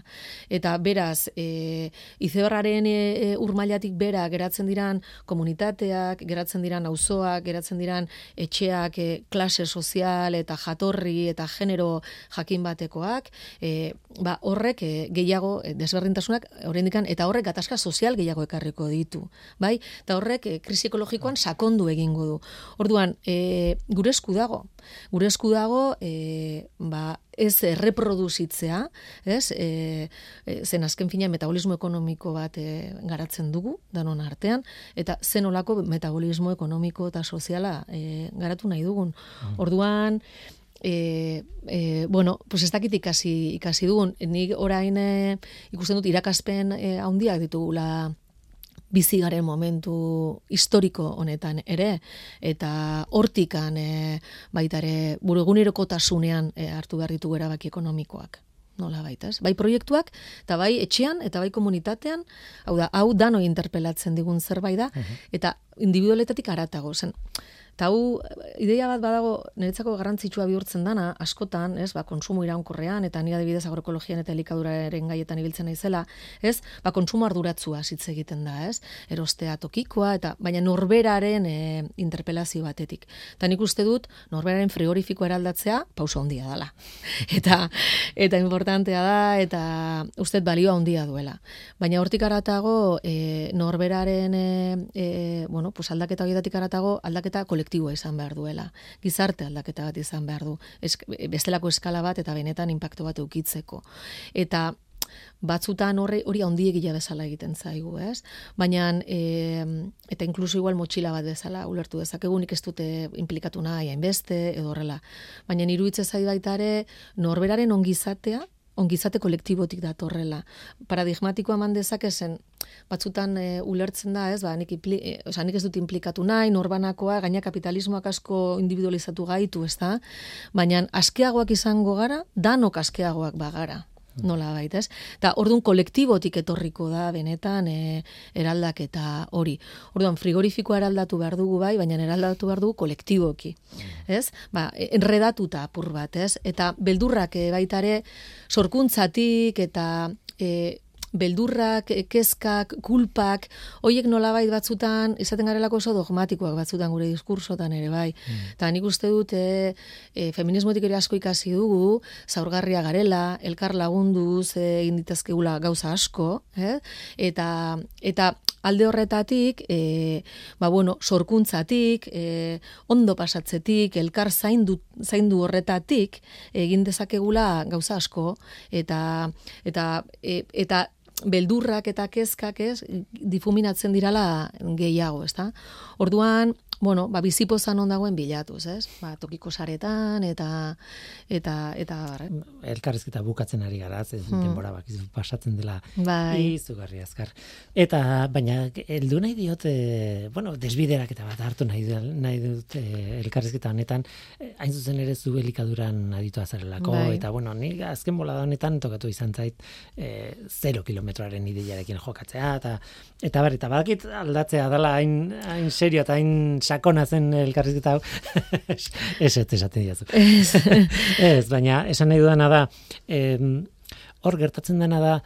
Eta beraz, e, izeberraren e, e, urmailatik bera geratzen diran komunitateak, geratzen diran auzoak, geratzen diran etxeak, e, klase sozial eta jatorri eta genero jakin batekoak, e, ba, horrek e, gehiago e, desberdintasunak oraindikan eta horrek gatazka sozial gehiago ekarriko ditu, bai? Eta horrek e, krisi ekologikoan sakondu egingo du. Orduan, e, gure esku dago. Gure esku dago e, ba, ez reproduzitzea, ez? E, e, zen azken fina metabolismo ekonomiko bat e, garatzen dugu danon artean eta zen olako metabolismo ekonomiko eta soziala e, garatu nahi dugun. Mm. Orduan E, e, bueno, pues ez dakit ikasi, ikasi dugun. Nik orain e, ikusten dut irakaspen e, handiak ditugula bizi garen momentu historiko honetan ere eta hortikan e, baita ere burugunerokotasunean e, hartu behar ditugu erabaki ekonomikoak. Nola baita, ez? Bai proiektuak, eta bai etxean, eta bai komunitatean, hau da, hau dano interpelatzen digun zerbait da, eta individualetatik aratago, zen, Eta hau, ideia bat badago, niretzako garrantzitsua bihurtzen dana, askotan, ez, ba, konsumo iraunkorrean, eta ni adibidez agroekologian eta elikaduraren gaietan ibiltzen naizela, ez, ba, konsumo arduratzua hitz egiten da, ez, erostea tokikoa, eta baina norberaren e, interpelazio batetik. Eta nik uste dut, norberaren frigorifiko eraldatzea, pauso handia dela. eta, eta importantea da, eta uste balioa handia duela. Baina hortik aratago, e, norberaren, e, e, bueno, pues aldaketa horietatik aratago, aldaketa kolektiboa izan behar duela. Gizarte aldaketa bat izan behar du. Ez, bestelako eskala bat eta benetan inpaktu bat eukitzeko. Eta batzutan horre hori handiegia bezala egiten zaigu, ez? Baina e, eta inkluso igual motxila bat bezala ulertu dezakegunik ez dute implikatu nahi hainbeste edo horrela. Baina iruditzen zai baita ere norberaren ongizatea ongizate kolektibotik datorrela. Paradigmatikoa eman dezakezen batzutan e, ulertzen da, ez, ba, nik, impli, e, nik ez dut implikatu nahi, norbanakoa, gaina kapitalismoak asko individualizatu gaitu, ez da? Baina askeagoak izango gara, danok askeagoak bagara nola baita, ez? Eta orduan kolektibotik etorriko da benetan e, eraldaketa hori. Orduan frigorifikoa eraldatu behar dugu bai, baina eraldatu behar dugu kolektiboki, ez? Ba, enredatuta apur bat, ez? Eta beldurrak e, baitare sorkuntzatik eta e, beldurrak, kezkak, kulpak, hoiek nolabait batzutan, izaten garelako oso dogmatikoak batzutan gure diskursotan ere bai. Mm. Ta nik uste dut, e, e, feminismotik ere asko ikasi dugu, zaurgarria garela, elkar lagunduz, e, egin ditazkegula gauza asko, eh? eta, eta alde horretatik, e, ba bueno, sorkuntzatik, e, ondo pasatzetik, elkar zaindu, zaindu horretatik, egin dezakegula gauza asko, eta, eta, e, eta beldurrak eta kezkak ez, difuminatzen dirala gehiago, ezta? Orduan, bueno, ba, bizipozan ondagoen bilatuz, ez? Ba, tokiko saretan, eta, eta, eta, Elkarrezketa bukatzen ari gara, ez hmm. denbora bak, pasatzen dela, bai. izugarri azkar. Eta, baina, eldu nahi diote, bueno, desbiderak eta bat hartu nahi, nahi dut elkarrezketa honetan, eh, hain zuzen ere zu elikaduran aditu azarelako, bai. eta, bueno, ni azken bola honetan tokatu izan zait, e, zero kilometroaren ideiarekin jokatzea, eta, eta bar, eta badakit aldatzea dela hain, hain serio eta hain sakona zen elkarrizketa hau. ez ez esaten diazu. ez, baina esan nahi dudana da, hor gertatzen dena da,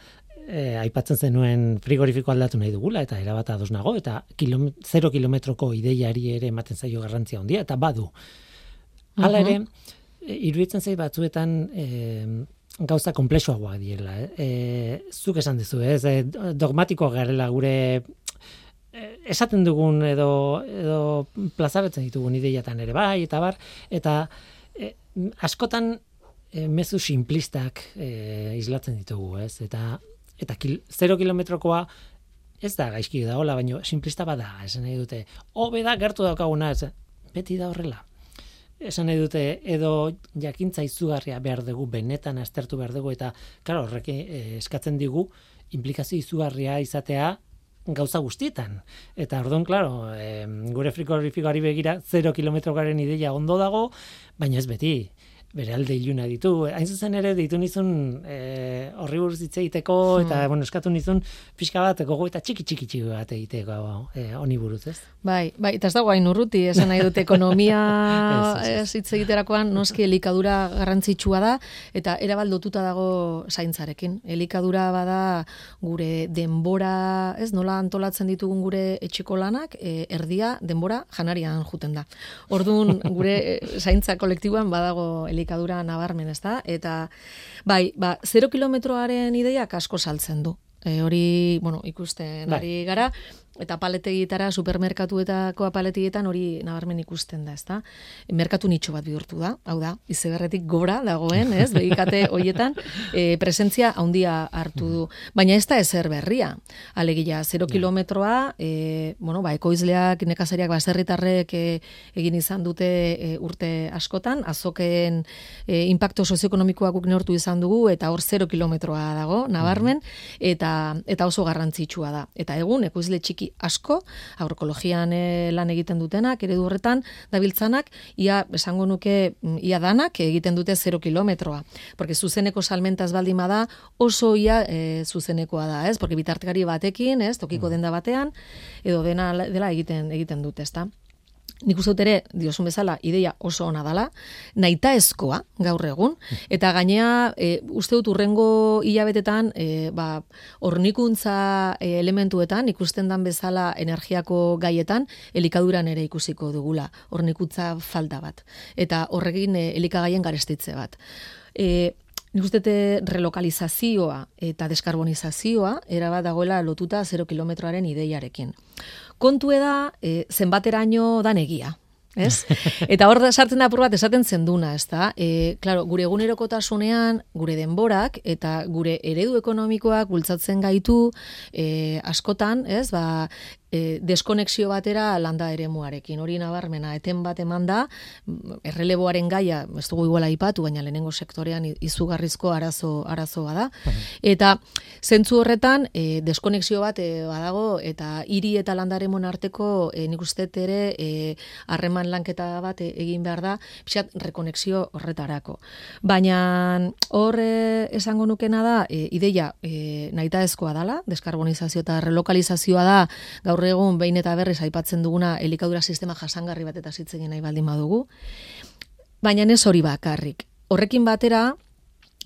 e, aipatzen zenuen frigorifiko aldatu nahi dugula, eta erabata ados nago, eta kilom, zero kilometroko ideiari ere ematen zaio garrantzia handia eta badu. Hala ere, e, iruditzen zait batzuetan, e, gauza komplexuagoak direla. Eh? E, zuk esan dizu, ez? E, dogmatiko garela gure Eh, esaten dugun edo edo plazaretzen ditugun ideiatan ere bai eta bar eta e, askotan e, mezu simplistak e, islatzen ditugu, ez? Eta eta kil, 0 kilometrokoa ez da gaizki da hola, baino simplista bada, esan nahi dute. Hobe da gertu daukaguna, ez? Beti da horrela. Esan nahi dute edo jakintza izugarria behar dugu benetan aztertu behar dugu eta claro, horrek eskatzen digu implikazio izugarria izatea gauza guztietan. Eta orduan, klaro, e, gure frikorifikoari begira, 0 kilometrokaren ideia ondo dago, baina ez beti bere alde iluna ditu. Hain zuzen ere, ditu nizun e, horri buruz hitz egiteko, hmm. eta bueno, eskatu nizun pixka bat, gogo eta txiki txiki txiki bat egiteko e, honi buruz, ez? Bai, bai, eta ez dago hain urruti, esan nahi dute ekonomia ez hitz egiterakoan, noski elikadura garrantzitsua da, eta erabaldotuta dago zaintzarekin. Elikadura bada gure denbora, ez nola antolatzen ditugun gure etxeko lanak, e, erdia denbora janarian juten da. Orduan, gure zaintza kolektiboan badago elikadura nabarmen, ez da? Eta, bai, ba, zero kilometroaren ideiak asko saltzen du. E, hori, bueno, ikusten bai. ari gara, eta paletegitara supermerkatuetako apaletegietan hori nabarmen ikusten da, ezta? Merkatu nitxo bat bihurtu da, hau da, izeberretik gora dagoen, ez? Begikate hoietan e, presentzia handia hartu du. Baina ez da ezer berria. Alegia, 0 kilometroa, e, bueno, ba, ekoizleak, nekazariak, baserritarrek e, egin izan dute e, urte askotan, azokeen e, impacto sozioekonomikoak guk neortu izan dugu, eta hor 0 kilometroa dago, nabarmen, eta, eta oso garrantzitsua da. Eta egun, ekoizle txiki asko, agroekologian e, lan egiten dutenak, eredu horretan, dabiltzanak, ia, esango nuke, mm, ia danak egiten dute 0 kilometroa. Porque zuzeneko salmentaz baldima da, oso ia e, zuzenekoa da, ez? Porque bitartekari batekin, ez? Tokiko mm. denda batean, edo dena dela egiten egiten dute, ezta? Nik uste ere, diosun bezala, ideia oso ona dala, naita ezkoa, gaur egun, eta gainea, e, uste dut urrengo hilabetetan, e, ba, ornikuntza e, elementuetan, ikusten dan bezala energiako gaietan, elikaduran ere ikusiko dugula, ornikuntza falta bat, eta horrekin e, elikagaien garestitze bat. E, Nik uste relokalizazioa eta deskarbonizazioa erabat dagoela lotuta 0 kilometroaren ideiarekin kontu da e, zenbateraino dan egia. Ez? Eta hor sartzen da apur bat esaten zenduna, ez da? E, claro, gure egunerokotasunean, gure denborak eta gure eredu ekonomikoak bultzatzen gaitu e, askotan, ez? Ba, e, deskonexio batera landa eremuarekin. Hori nabarmena, eten bat eman da, erreleboaren gaia, ez dugu iguala ipatu, baina lehenengo sektorean izugarrizko arazo, arazoa da. Eta zentzu horretan, e, deskonexio bat e, badago, eta hiri eta landa eremuen arteko e, nik uste ere e, harreman lanketa bat egin behar da, pixat rekonexio horretarako. Baina hor e, esango nukena da, e, ideia e, naita ezkoa dala, deskarbonizazio eta relokalizazioa da, gaur gaur egun behin eta berriz aipatzen duguna elikadura sistema jasangarri bat eta zitzen nahi baldin badugu. Baina ez hori bakarrik. Horrekin batera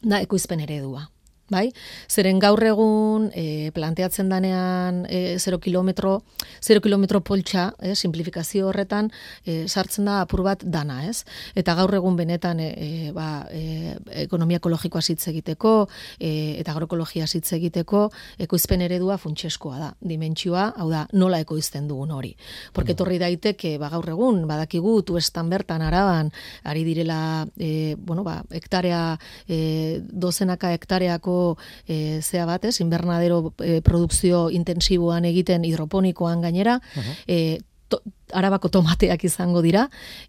da ekoizpen eredua. Bai? Zeren gaur egun e, planteatzen danean e, 0 kilometro, 0 kilometro poltsa, e, simplifikazio horretan, e, sartzen da apur bat dana, ez? Eta gaur egun benetan e, e, ba, e, ekonomia ekologikoa hitz egiteko e, eta agroekologia hitz egiteko ekoizpen eredua funtseskoa da. Dimentsioa, hau da, nola ekoizten dugun hori. Porque torri daiteke ba gaur egun badakigu tuestan bertan araban ari direla e, bueno, ba, hektarea e, dozenaka hektareako e, zea batez, invernadero e, produkzio intensiboan egiten hidroponikoan gainera, uh arabako tomateak izango dira,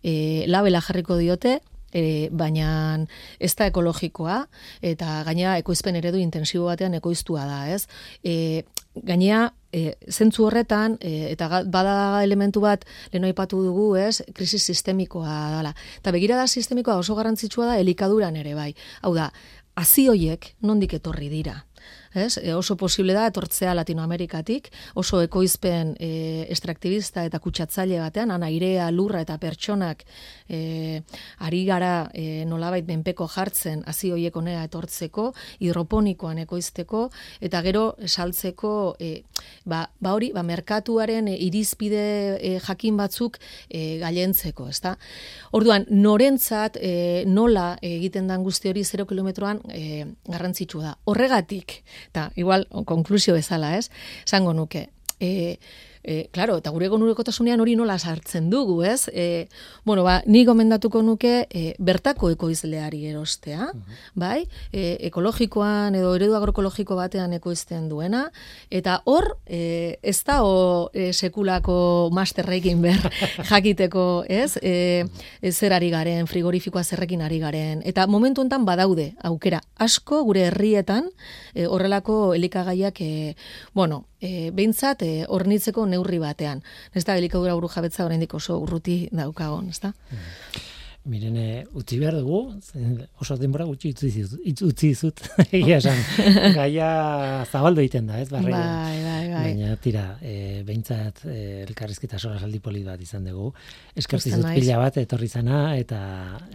e, labela jarriko diote, e, baina ez da ekologikoa, eta gainera ekoizpen eredu intensibo batean ekoiztua da, ez? E, gainea, e, zentzu horretan, e, eta bada elementu bat, leno ipatu dugu, ez, krisis sistemikoa dala. Eta begirada sistemikoa oso garrantzitsua da, elikaduran ere bai. Hau da, azioiek nondik etorri dira ez? E, oso posible da etortzea Latinoamerikatik, oso ekoizpen e, estraktibista eta kutsatzaile batean, ana airea, lurra eta pertsonak e, ari gara e, nolabait benpeko jartzen hasi hoiek onea etortzeko, hidroponikoan ekoizteko eta gero saltzeko e, ba, ba hori, ba merkatuaren e, irizpide e, jakin batzuk e, gailentzeko, ezta? Orduan, norentzat e, nola egiten dan guzti hori 0 kilometroan e, garrantzitsua da. Horregatik, eta igual konklusio bezala, ez? Zango nuke. E, E, claro, eta gure egonurekotasunean hori nola sartzen dugu, ez? E, bueno, ba, ni gomendatuko nuke e, bertako ekoizleari erostea, bai? E, ekologikoan edo eredu agroekologiko batean ekoizten duena, eta hor, e, ez da o, e, sekulako masterrekin ber jakiteko, ez? E, zer ari garen, frigorifikoa zerrekin ari garen, eta momentu enten badaude, aukera, asko gure herrietan e, horrelako elikagaiak, e, bueno, e, behintzat, e, ornitzeko neurri batean. Ez da, elikadura buru jabetza oraindik oso urruti daukagon, ez da? Mm. Mirene, utzi behar dugu, oso denbora gutxi utzi, utzi zut, egia esan, gaia zabaldo egiten da, ez, barri. Bai, bai, bai. Baina, tira, e, behintzat, e, elkarrizketa sora saldi poli bat izan dugu. Eskertzi zut pila bat, etorri zana, eta,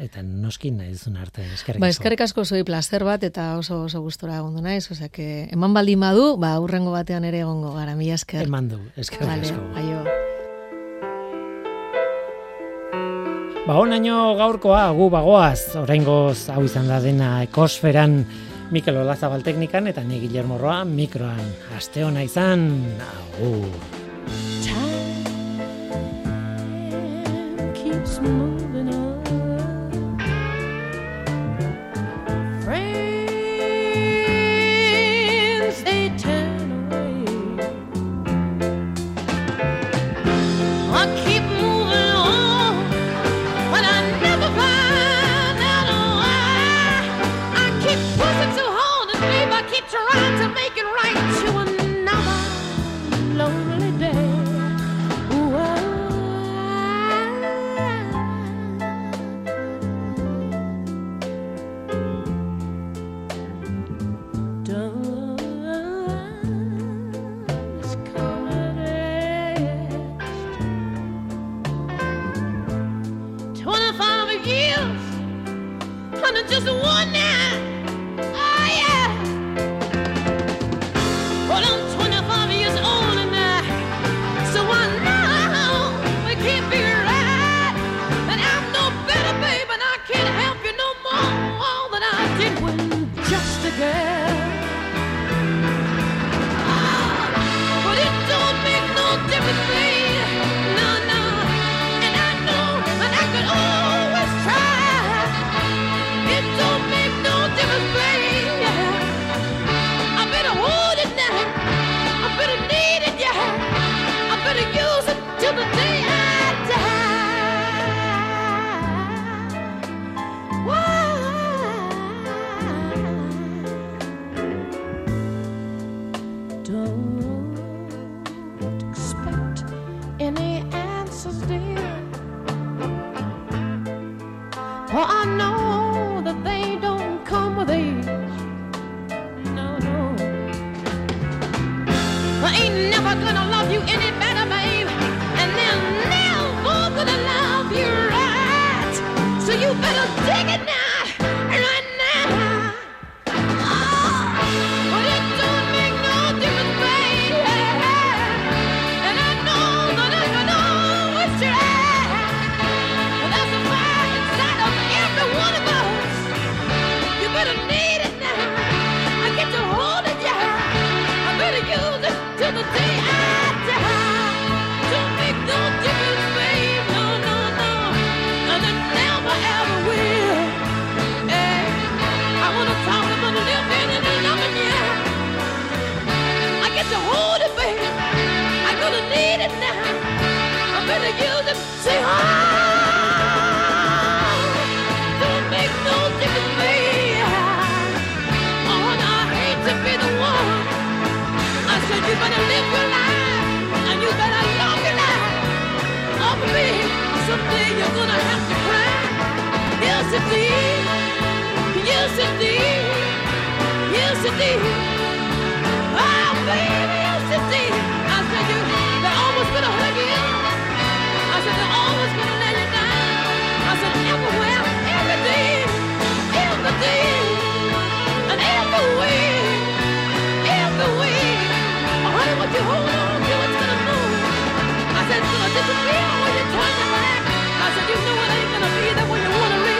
eta noskin nahi duzun arte, eskerrik ba, asko. Ba, eskerrik asko zoi placer bat, eta oso oso gustora egondu naiz, osea, que eman baldi madu, ba, urrengo batean ere egongo gara, mila esker. Eman du, eskerrik vale, asko. Aio. Ba, onaino gaurkoa gu bagoaz, oraingoz hau izan da dena ekosferan Mikel Olazabal teknikan eta ni Guillermo Roa mikroan. Aste ona izan, agur. Oh, baby. I said, you, they're almost going to hurt you. I said, they're almost going to let you down. I said, everywhere, every day, every day, and oh, you hold on it's gonna move. I disappear when you turn your back. I said, you know it ain't gonna be there when you wanna leave.